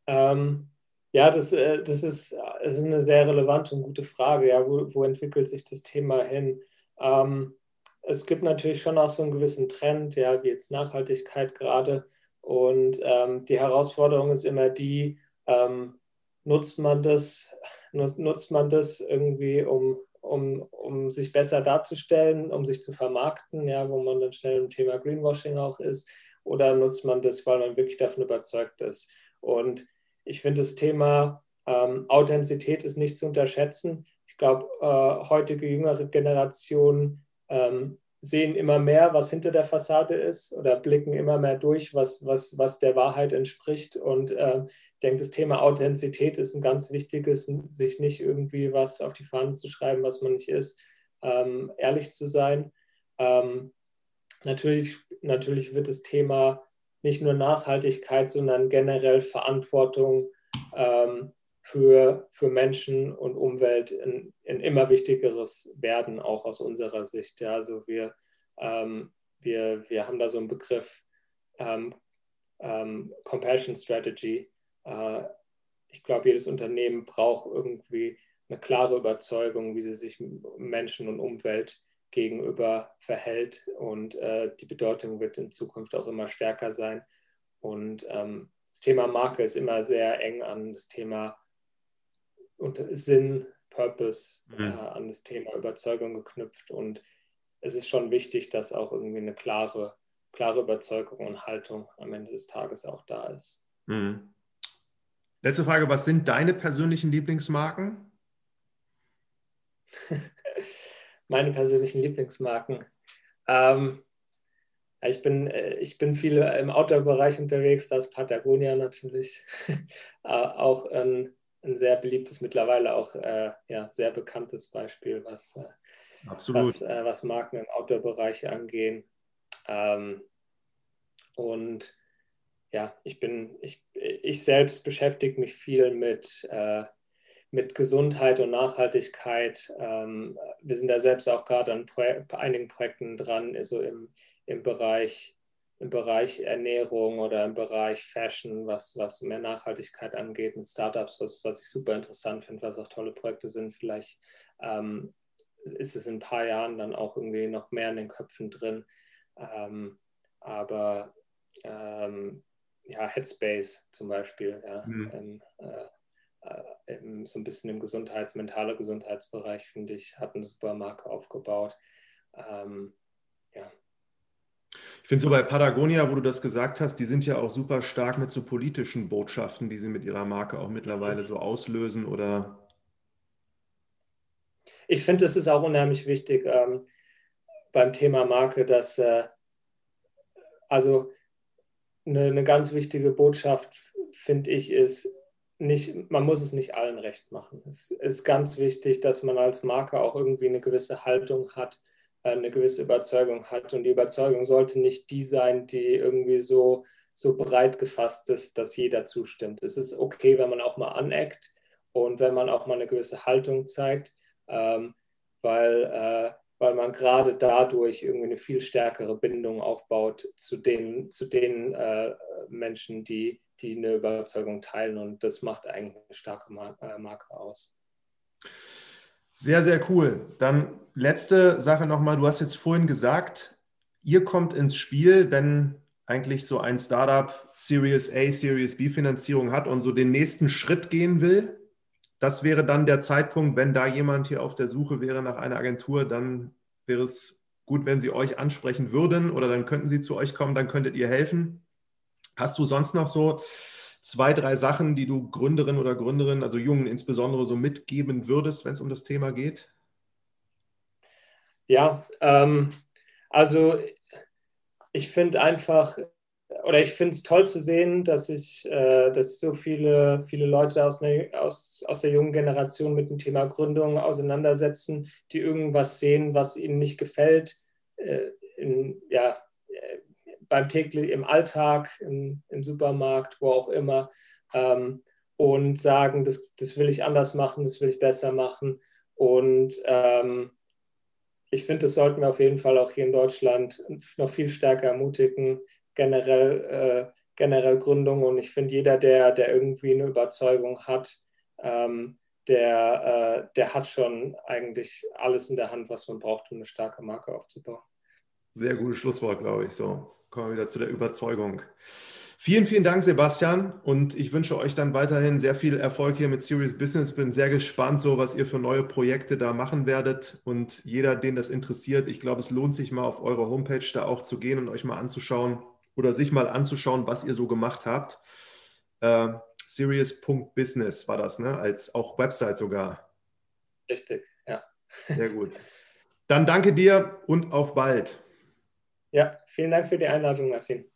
Ähm, ja, das, äh, das, ist, das ist eine sehr relevante und gute Frage. Ja, wo, wo entwickelt sich das Thema hin? Ähm, es gibt natürlich schon auch so einen gewissen Trend, ja, wie jetzt Nachhaltigkeit gerade. Und ähm, die Herausforderung ist immer die, ähm, nutzt man das, nutzt man das irgendwie, um, um, um sich besser darzustellen, um sich zu vermarkten, ja, wo man dann schnell im Thema Greenwashing auch ist, oder nutzt man das, weil man wirklich davon überzeugt ist. Und ich finde das Thema ähm, Authentizität ist nicht zu unterschätzen. Ich glaube, äh, heutige jüngere Generationen ähm, sehen immer mehr, was hinter der Fassade ist oder blicken immer mehr durch, was, was, was der Wahrheit entspricht. Und äh, ich denke, das Thema Authentizität ist ein ganz wichtiges, sich nicht irgendwie was auf die Fahnen zu schreiben, was man nicht ist, ähm, ehrlich zu sein. Ähm, natürlich, natürlich wird das Thema nicht nur Nachhaltigkeit, sondern generell Verantwortung ähm, für, für Menschen und Umwelt ein, ein, immer wichtigeres werden, auch aus unserer Sicht. Ja, also wir, ähm, wir, wir haben da so einen Begriff ähm, ähm, Compassion Strategy. Äh, ich glaube, jedes Unternehmen braucht irgendwie eine klare Überzeugung, wie sie sich Menschen und Umwelt gegenüber verhält. Und äh, die Bedeutung wird in Zukunft auch immer stärker sein. Und ähm, das Thema Marke ist immer sehr eng an das Thema und Sinn, Purpose, mhm. äh, an das Thema Überzeugung geknüpft. Und es ist schon wichtig, dass auch irgendwie eine klare, klare Überzeugung und Haltung am Ende des Tages auch da ist. Mhm.
Letzte Frage, was sind deine persönlichen Lieblingsmarken?
Meine persönlichen Lieblingsmarken. Ähm, ich, bin, äh, ich bin viel im Outdoor-Bereich unterwegs, da ist Patagonia natürlich äh, auch ein, ein, sehr beliebtes, mittlerweile auch äh, ja, sehr bekanntes Beispiel, was, äh, was, äh, was Marken im Outdoor-Bereich angehen. Ähm, und ja, ich bin, ich, ich selbst beschäftige mich viel mit, äh, mit Gesundheit und Nachhaltigkeit. Ähm, wir sind da selbst auch gerade an Projek einigen Projekten dran, also im, im, Bereich, im Bereich Ernährung oder im Bereich Fashion, was, was mehr Nachhaltigkeit angeht, mit Startups, was, was ich super interessant finde, was auch tolle Projekte sind. Vielleicht ähm, ist es in ein paar Jahren dann auch irgendwie noch mehr in den Köpfen drin. Ähm, aber ähm, ja, Headspace zum Beispiel, ja, mhm. äh, äh, so ein bisschen im Gesundheits-, mentale Gesundheitsbereich, finde ich, hat eine super Marke aufgebaut. Ähm.
Ich finde so bei Patagonia, wo du das gesagt hast, die sind ja auch super stark mit so politischen Botschaften, die sie mit ihrer Marke auch mittlerweile so auslösen oder.
Ich finde, es ist auch unheimlich wichtig ähm, beim Thema Marke, dass äh, also eine, eine ganz wichtige Botschaft, finde ich, ist, nicht, man muss es nicht allen recht machen. Es ist ganz wichtig, dass man als Marke auch irgendwie eine gewisse Haltung hat, eine gewisse Überzeugung hat. Und die Überzeugung sollte nicht die sein, die irgendwie so, so breit gefasst ist, dass jeder zustimmt. Es ist okay, wenn man auch mal aneckt und wenn man auch mal eine gewisse Haltung zeigt, ähm, weil äh, weil man gerade dadurch irgendwie eine viel stärkere Bindung aufbaut zu den, zu den äh, Menschen, die, die eine Überzeugung teilen. Und das macht eigentlich eine starke äh, Marke aus.
Sehr, sehr cool. Dann letzte Sache nochmal. Du hast jetzt vorhin gesagt, ihr kommt ins Spiel, wenn eigentlich so ein Startup Series A, Series B Finanzierung hat und so den nächsten Schritt gehen will. Das wäre dann der Zeitpunkt, wenn da jemand hier auf der Suche wäre nach einer Agentur, dann wäre es gut, wenn sie euch ansprechen würden oder dann könnten sie zu euch kommen, dann könntet ihr helfen. Hast du sonst noch so zwei, drei Sachen, die du Gründerinnen oder Gründerinnen, also Jungen insbesondere, so mitgeben würdest, wenn es um das Thema geht?
Ja, ähm, also ich finde einfach, oder ich finde es toll zu sehen, dass sich äh, dass so viele, viele Leute aus, ne, aus, aus der jungen Generation mit dem Thema Gründung auseinandersetzen, die irgendwas sehen, was ihnen nicht gefällt, äh, in, ja, beim täglich im Alltag, im, im Supermarkt, wo auch immer, ähm, und sagen, das, das will ich anders machen, das will ich besser machen. Und ähm, ich finde, das sollten wir auf jeden Fall auch hier in Deutschland noch viel stärker ermutigen, generell, äh, generell Gründung und ich finde, jeder, der, der irgendwie eine Überzeugung hat, ähm, der, äh, der hat schon eigentlich alles in der Hand, was man braucht, um eine starke Marke aufzubauen.
Sehr gutes Schlusswort, glaube ich. So, kommen wir wieder zu der Überzeugung. Vielen, vielen Dank, Sebastian. Und ich wünsche euch dann weiterhin sehr viel Erfolg hier mit Serious Business. Bin sehr gespannt, so was ihr für neue Projekte da machen werdet. Und jeder, den das interessiert, ich glaube, es lohnt sich mal auf eure Homepage da auch zu gehen und euch mal anzuschauen, oder sich mal anzuschauen, was ihr so gemacht habt. Äh, Serious.business war das, ne? Als auch Website sogar.
Richtig, ja.
Sehr gut. Dann danke dir und auf bald.
Ja, vielen Dank für die Einladung, Martin.